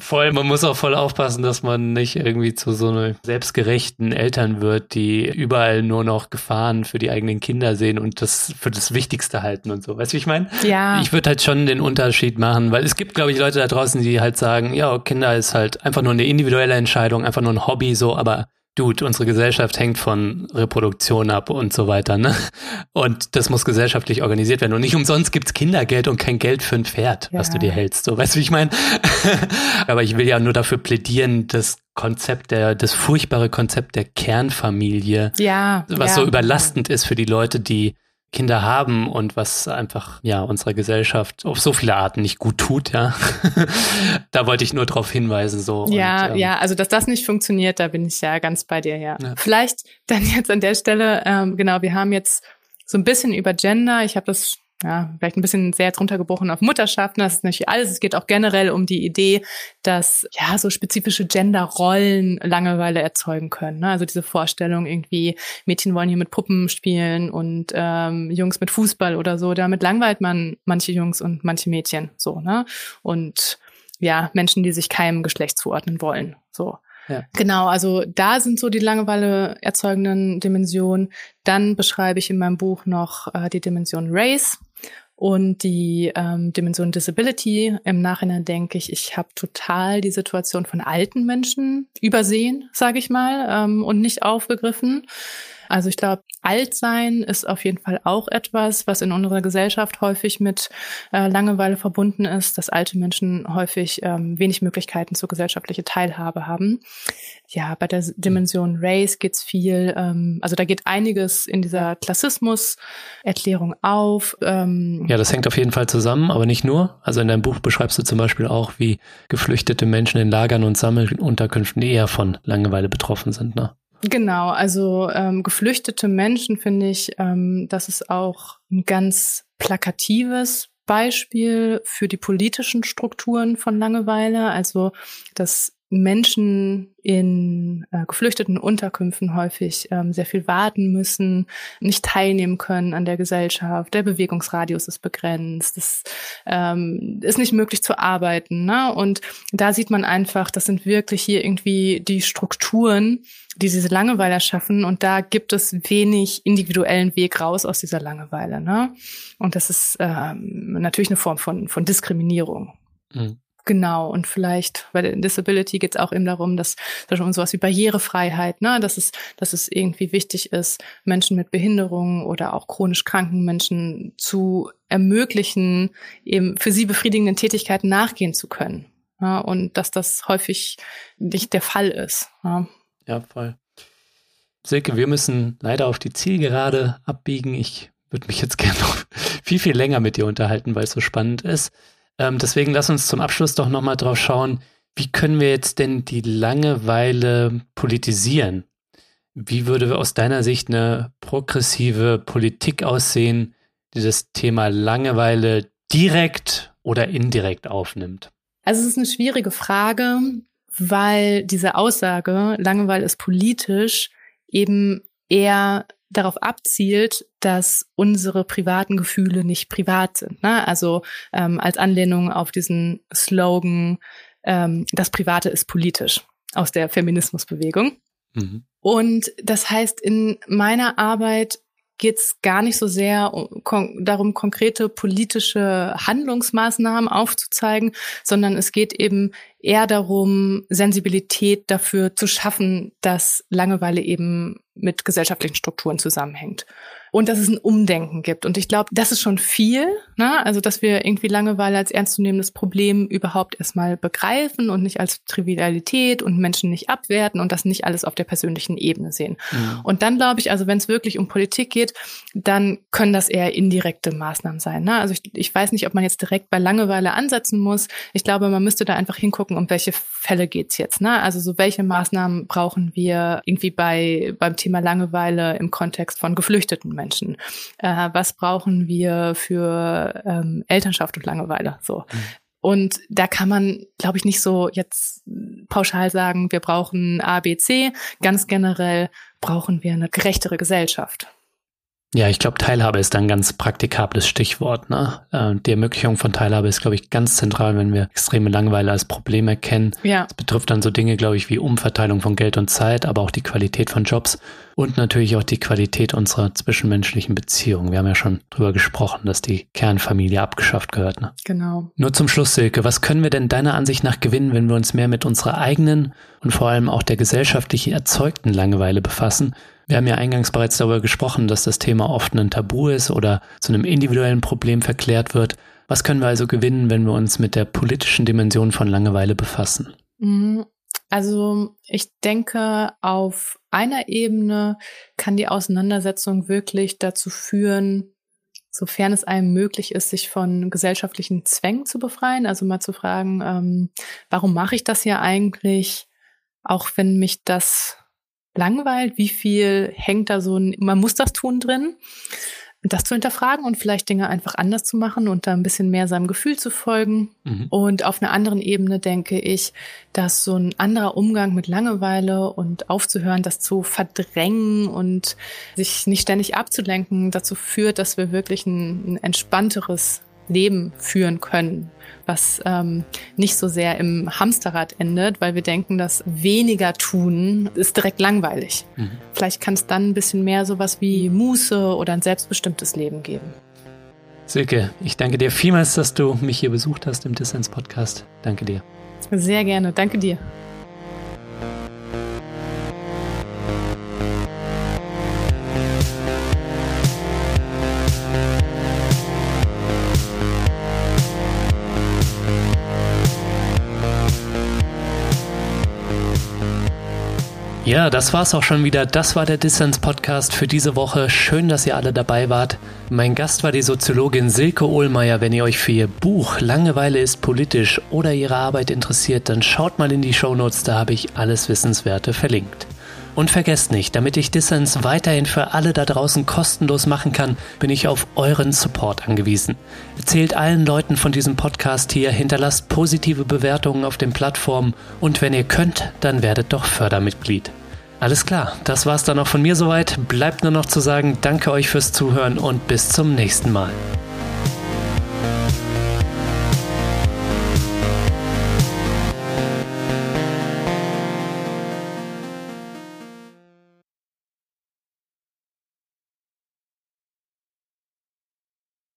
Voll, man muss auch voll aufpassen, dass man nicht irgendwie zu so einer selbstgerechten Eltern wird, die überall nur noch Gefahren für die eigenen Kinder sehen und das für das Wichtigste halten und so. Weißt du, wie ich meine? Ja. Ich würde halt schon den Unterschied machen, weil es gibt, glaube ich, Leute da draußen, die halt sagen, ja, Kinder ist halt einfach nur eine individuelle Entscheidung, einfach nur ein Hobby, so, aber Dude, unsere Gesellschaft hängt von Reproduktion ab und so weiter, ne? Und das muss gesellschaftlich organisiert werden. Und nicht umsonst gibt's Kindergeld und kein Geld für ein Pferd, ja. was du dir hältst. So, weißt du, wie ich meine? Aber ich will ja nur dafür plädieren, das Konzept der, das furchtbare Konzept der Kernfamilie, ja, was ja. so überlastend ist für die Leute, die Kinder haben und was einfach ja unserer Gesellschaft auf so viele Arten nicht gut tut, ja. da wollte ich nur darauf hinweisen, so. Ja, und, ähm, ja, also dass das nicht funktioniert, da bin ich ja ganz bei dir, ja. ja. Vielleicht dann jetzt an der Stelle, ähm, genau, wir haben jetzt so ein bisschen über Gender, ich habe das ja, vielleicht ein bisschen sehr drunter gebrochen auf Mutterschaft. Das ist natürlich alles. Es geht auch generell um die Idee, dass ja so spezifische Genderrollen Langeweile erzeugen können. Ne? Also diese Vorstellung irgendwie, Mädchen wollen hier mit Puppen spielen und ähm, Jungs mit Fußball oder so. Damit langweilt man manche Jungs und manche Mädchen so, ne? Und ja, Menschen, die sich keinem Geschlecht zuordnen wollen. So. Ja. Genau, also da sind so die Langeweile erzeugenden Dimensionen. Dann beschreibe ich in meinem Buch noch äh, die Dimension Race und die ähm, Dimension Disability. Im Nachhinein denke ich, ich habe total die Situation von alten Menschen übersehen, sage ich mal, ähm, und nicht aufgegriffen. Also ich glaube, Altsein ist auf jeden Fall auch etwas, was in unserer Gesellschaft häufig mit äh, Langeweile verbunden ist, dass alte Menschen häufig ähm, wenig Möglichkeiten zur gesellschaftlichen Teilhabe haben. Ja, bei der Dimension Race geht's viel, ähm, also da geht einiges in dieser Klassismus-Erklärung auf. Ähm, ja, das hängt auf jeden Fall zusammen, aber nicht nur. Also in deinem Buch beschreibst du zum Beispiel auch, wie geflüchtete Menschen in Lagern und Sammelunterkünften eher von Langeweile betroffen sind. Ne? Genau, also ähm, geflüchtete Menschen finde ich, ähm, das ist auch ein ganz plakatives Beispiel für die politischen Strukturen von Langeweile. Also, dass Menschen in äh, geflüchteten Unterkünften häufig ähm, sehr viel warten müssen, nicht teilnehmen können an der Gesellschaft. Der Bewegungsradius ist begrenzt. Es ähm, ist nicht möglich zu arbeiten. Ne? Und da sieht man einfach, das sind wirklich hier irgendwie die Strukturen, die diese Langeweile schaffen. Und da gibt es wenig individuellen Weg raus aus dieser Langeweile. Ne? Und das ist ähm, natürlich eine Form von, von Diskriminierung. Mhm. Genau, und vielleicht bei der Disability geht es auch eben darum, dass, dass um sowas wie Barrierefreiheit, ne, dass es, dass es irgendwie wichtig ist, Menschen mit Behinderungen oder auch chronisch kranken Menschen zu ermöglichen, eben für sie befriedigenden Tätigkeiten nachgehen zu können. Ja, und dass das häufig nicht der Fall ist. Ja, ja voll. Silke, wir müssen leider auf die Zielgerade abbiegen. Ich würde mich jetzt gerne noch viel, viel länger mit dir unterhalten, weil es so spannend ist. Ähm, deswegen lass uns zum Abschluss doch nochmal drauf schauen, wie können wir jetzt denn die Langeweile politisieren? Wie würde aus deiner Sicht eine progressive Politik aussehen, die das Thema Langeweile direkt oder indirekt aufnimmt? Also es ist eine schwierige Frage, weil diese Aussage, Langeweile ist politisch, eben eher darauf abzielt, dass unsere privaten Gefühle nicht privat sind. Ne? Also ähm, als Anlehnung auf diesen Slogan, ähm, das Private ist politisch aus der Feminismusbewegung. Mhm. Und das heißt, in meiner Arbeit geht es gar nicht so sehr kon darum, konkrete politische Handlungsmaßnahmen aufzuzeigen, sondern es geht eben eher darum, Sensibilität dafür zu schaffen, dass Langeweile eben mit gesellschaftlichen Strukturen zusammenhängt und dass es ein Umdenken gibt. Und ich glaube, das ist schon viel, ne? also dass wir irgendwie Langeweile als ernstzunehmendes Problem überhaupt erstmal begreifen und nicht als Trivialität und Menschen nicht abwerten und das nicht alles auf der persönlichen Ebene sehen. Mhm. Und dann glaube ich, also wenn es wirklich um Politik geht, dann können das eher indirekte Maßnahmen sein. Ne? Also ich, ich weiß nicht, ob man jetzt direkt bei Langeweile ansetzen muss. Ich glaube, man müsste da einfach hingucken, um welche Fälle geht's jetzt. Ne? Also so welche Maßnahmen brauchen wir irgendwie bei beim Thema Langeweile im Kontext von geflüchteten Menschen. Menschen? Äh, was brauchen wir für ähm, Elternschaft und Langeweile? So. Mhm. Und da kann man, glaube ich, nicht so jetzt pauschal sagen, wir brauchen A, B, C. Ganz generell brauchen wir eine gerechtere Gesellschaft. Ja, ich glaube, Teilhabe ist ein ganz praktikables Stichwort. Ne? Äh, die Ermöglichung von Teilhabe ist, glaube ich, ganz zentral, wenn wir extreme Langeweile als Problem erkennen. Ja. Es betrifft dann so Dinge, glaube ich, wie Umverteilung von Geld und Zeit, aber auch die Qualität von Jobs und natürlich auch die Qualität unserer zwischenmenschlichen Beziehungen. Wir haben ja schon drüber gesprochen, dass die Kernfamilie abgeschafft gehört. Ne? Genau. Nur zum Schluss, Silke, was können wir denn deiner Ansicht nach gewinnen, wenn wir uns mehr mit unserer eigenen und vor allem auch der gesellschaftlich erzeugten Langeweile befassen? Wir haben ja eingangs bereits darüber gesprochen, dass das Thema oft ein Tabu ist oder zu einem individuellen Problem verklärt wird. Was können wir also gewinnen, wenn wir uns mit der politischen Dimension von Langeweile befassen? Mhm. Also ich denke, auf einer Ebene kann die Auseinandersetzung wirklich dazu führen, sofern es einem möglich ist, sich von gesellschaftlichen Zwängen zu befreien. Also mal zu fragen, ähm, warum mache ich das hier eigentlich, auch wenn mich das langweilt? Wie viel hängt da so ein, man muss das tun drin? Das zu hinterfragen und vielleicht Dinge einfach anders zu machen und da ein bisschen mehr seinem Gefühl zu folgen. Mhm. Und auf einer anderen Ebene denke ich, dass so ein anderer Umgang mit Langeweile und aufzuhören, das zu verdrängen und sich nicht ständig abzulenken, dazu führt, dass wir wirklich ein, ein entspannteres Leben führen können, was ähm, nicht so sehr im Hamsterrad endet, weil wir denken, dass weniger tun ist direkt langweilig. Mhm. Vielleicht kann es dann ein bisschen mehr sowas wie Muße oder ein selbstbestimmtes Leben geben. Silke, ich danke dir vielmals, dass du mich hier besucht hast im Dissens Podcast. Danke dir. Sehr gerne. Danke dir. Ja, das war's auch schon wieder. Das war der Dissens Podcast für diese Woche. Schön, dass ihr alle dabei wart. Mein Gast war die Soziologin Silke Ohlmeier. Wenn ihr euch für ihr Buch Langeweile ist politisch oder ihre Arbeit interessiert, dann schaut mal in die Shownotes, da habe ich alles Wissenswerte verlinkt. Und vergesst nicht, damit ich Dissens weiterhin für alle da draußen kostenlos machen kann, bin ich auf euren Support angewiesen. Erzählt allen Leuten von diesem Podcast hier, hinterlasst positive Bewertungen auf den Plattformen und wenn ihr könnt, dann werdet doch Fördermitglied. Alles klar, das war's dann auch von mir soweit. Bleibt nur noch zu sagen, danke euch fürs Zuhören und bis zum nächsten Mal.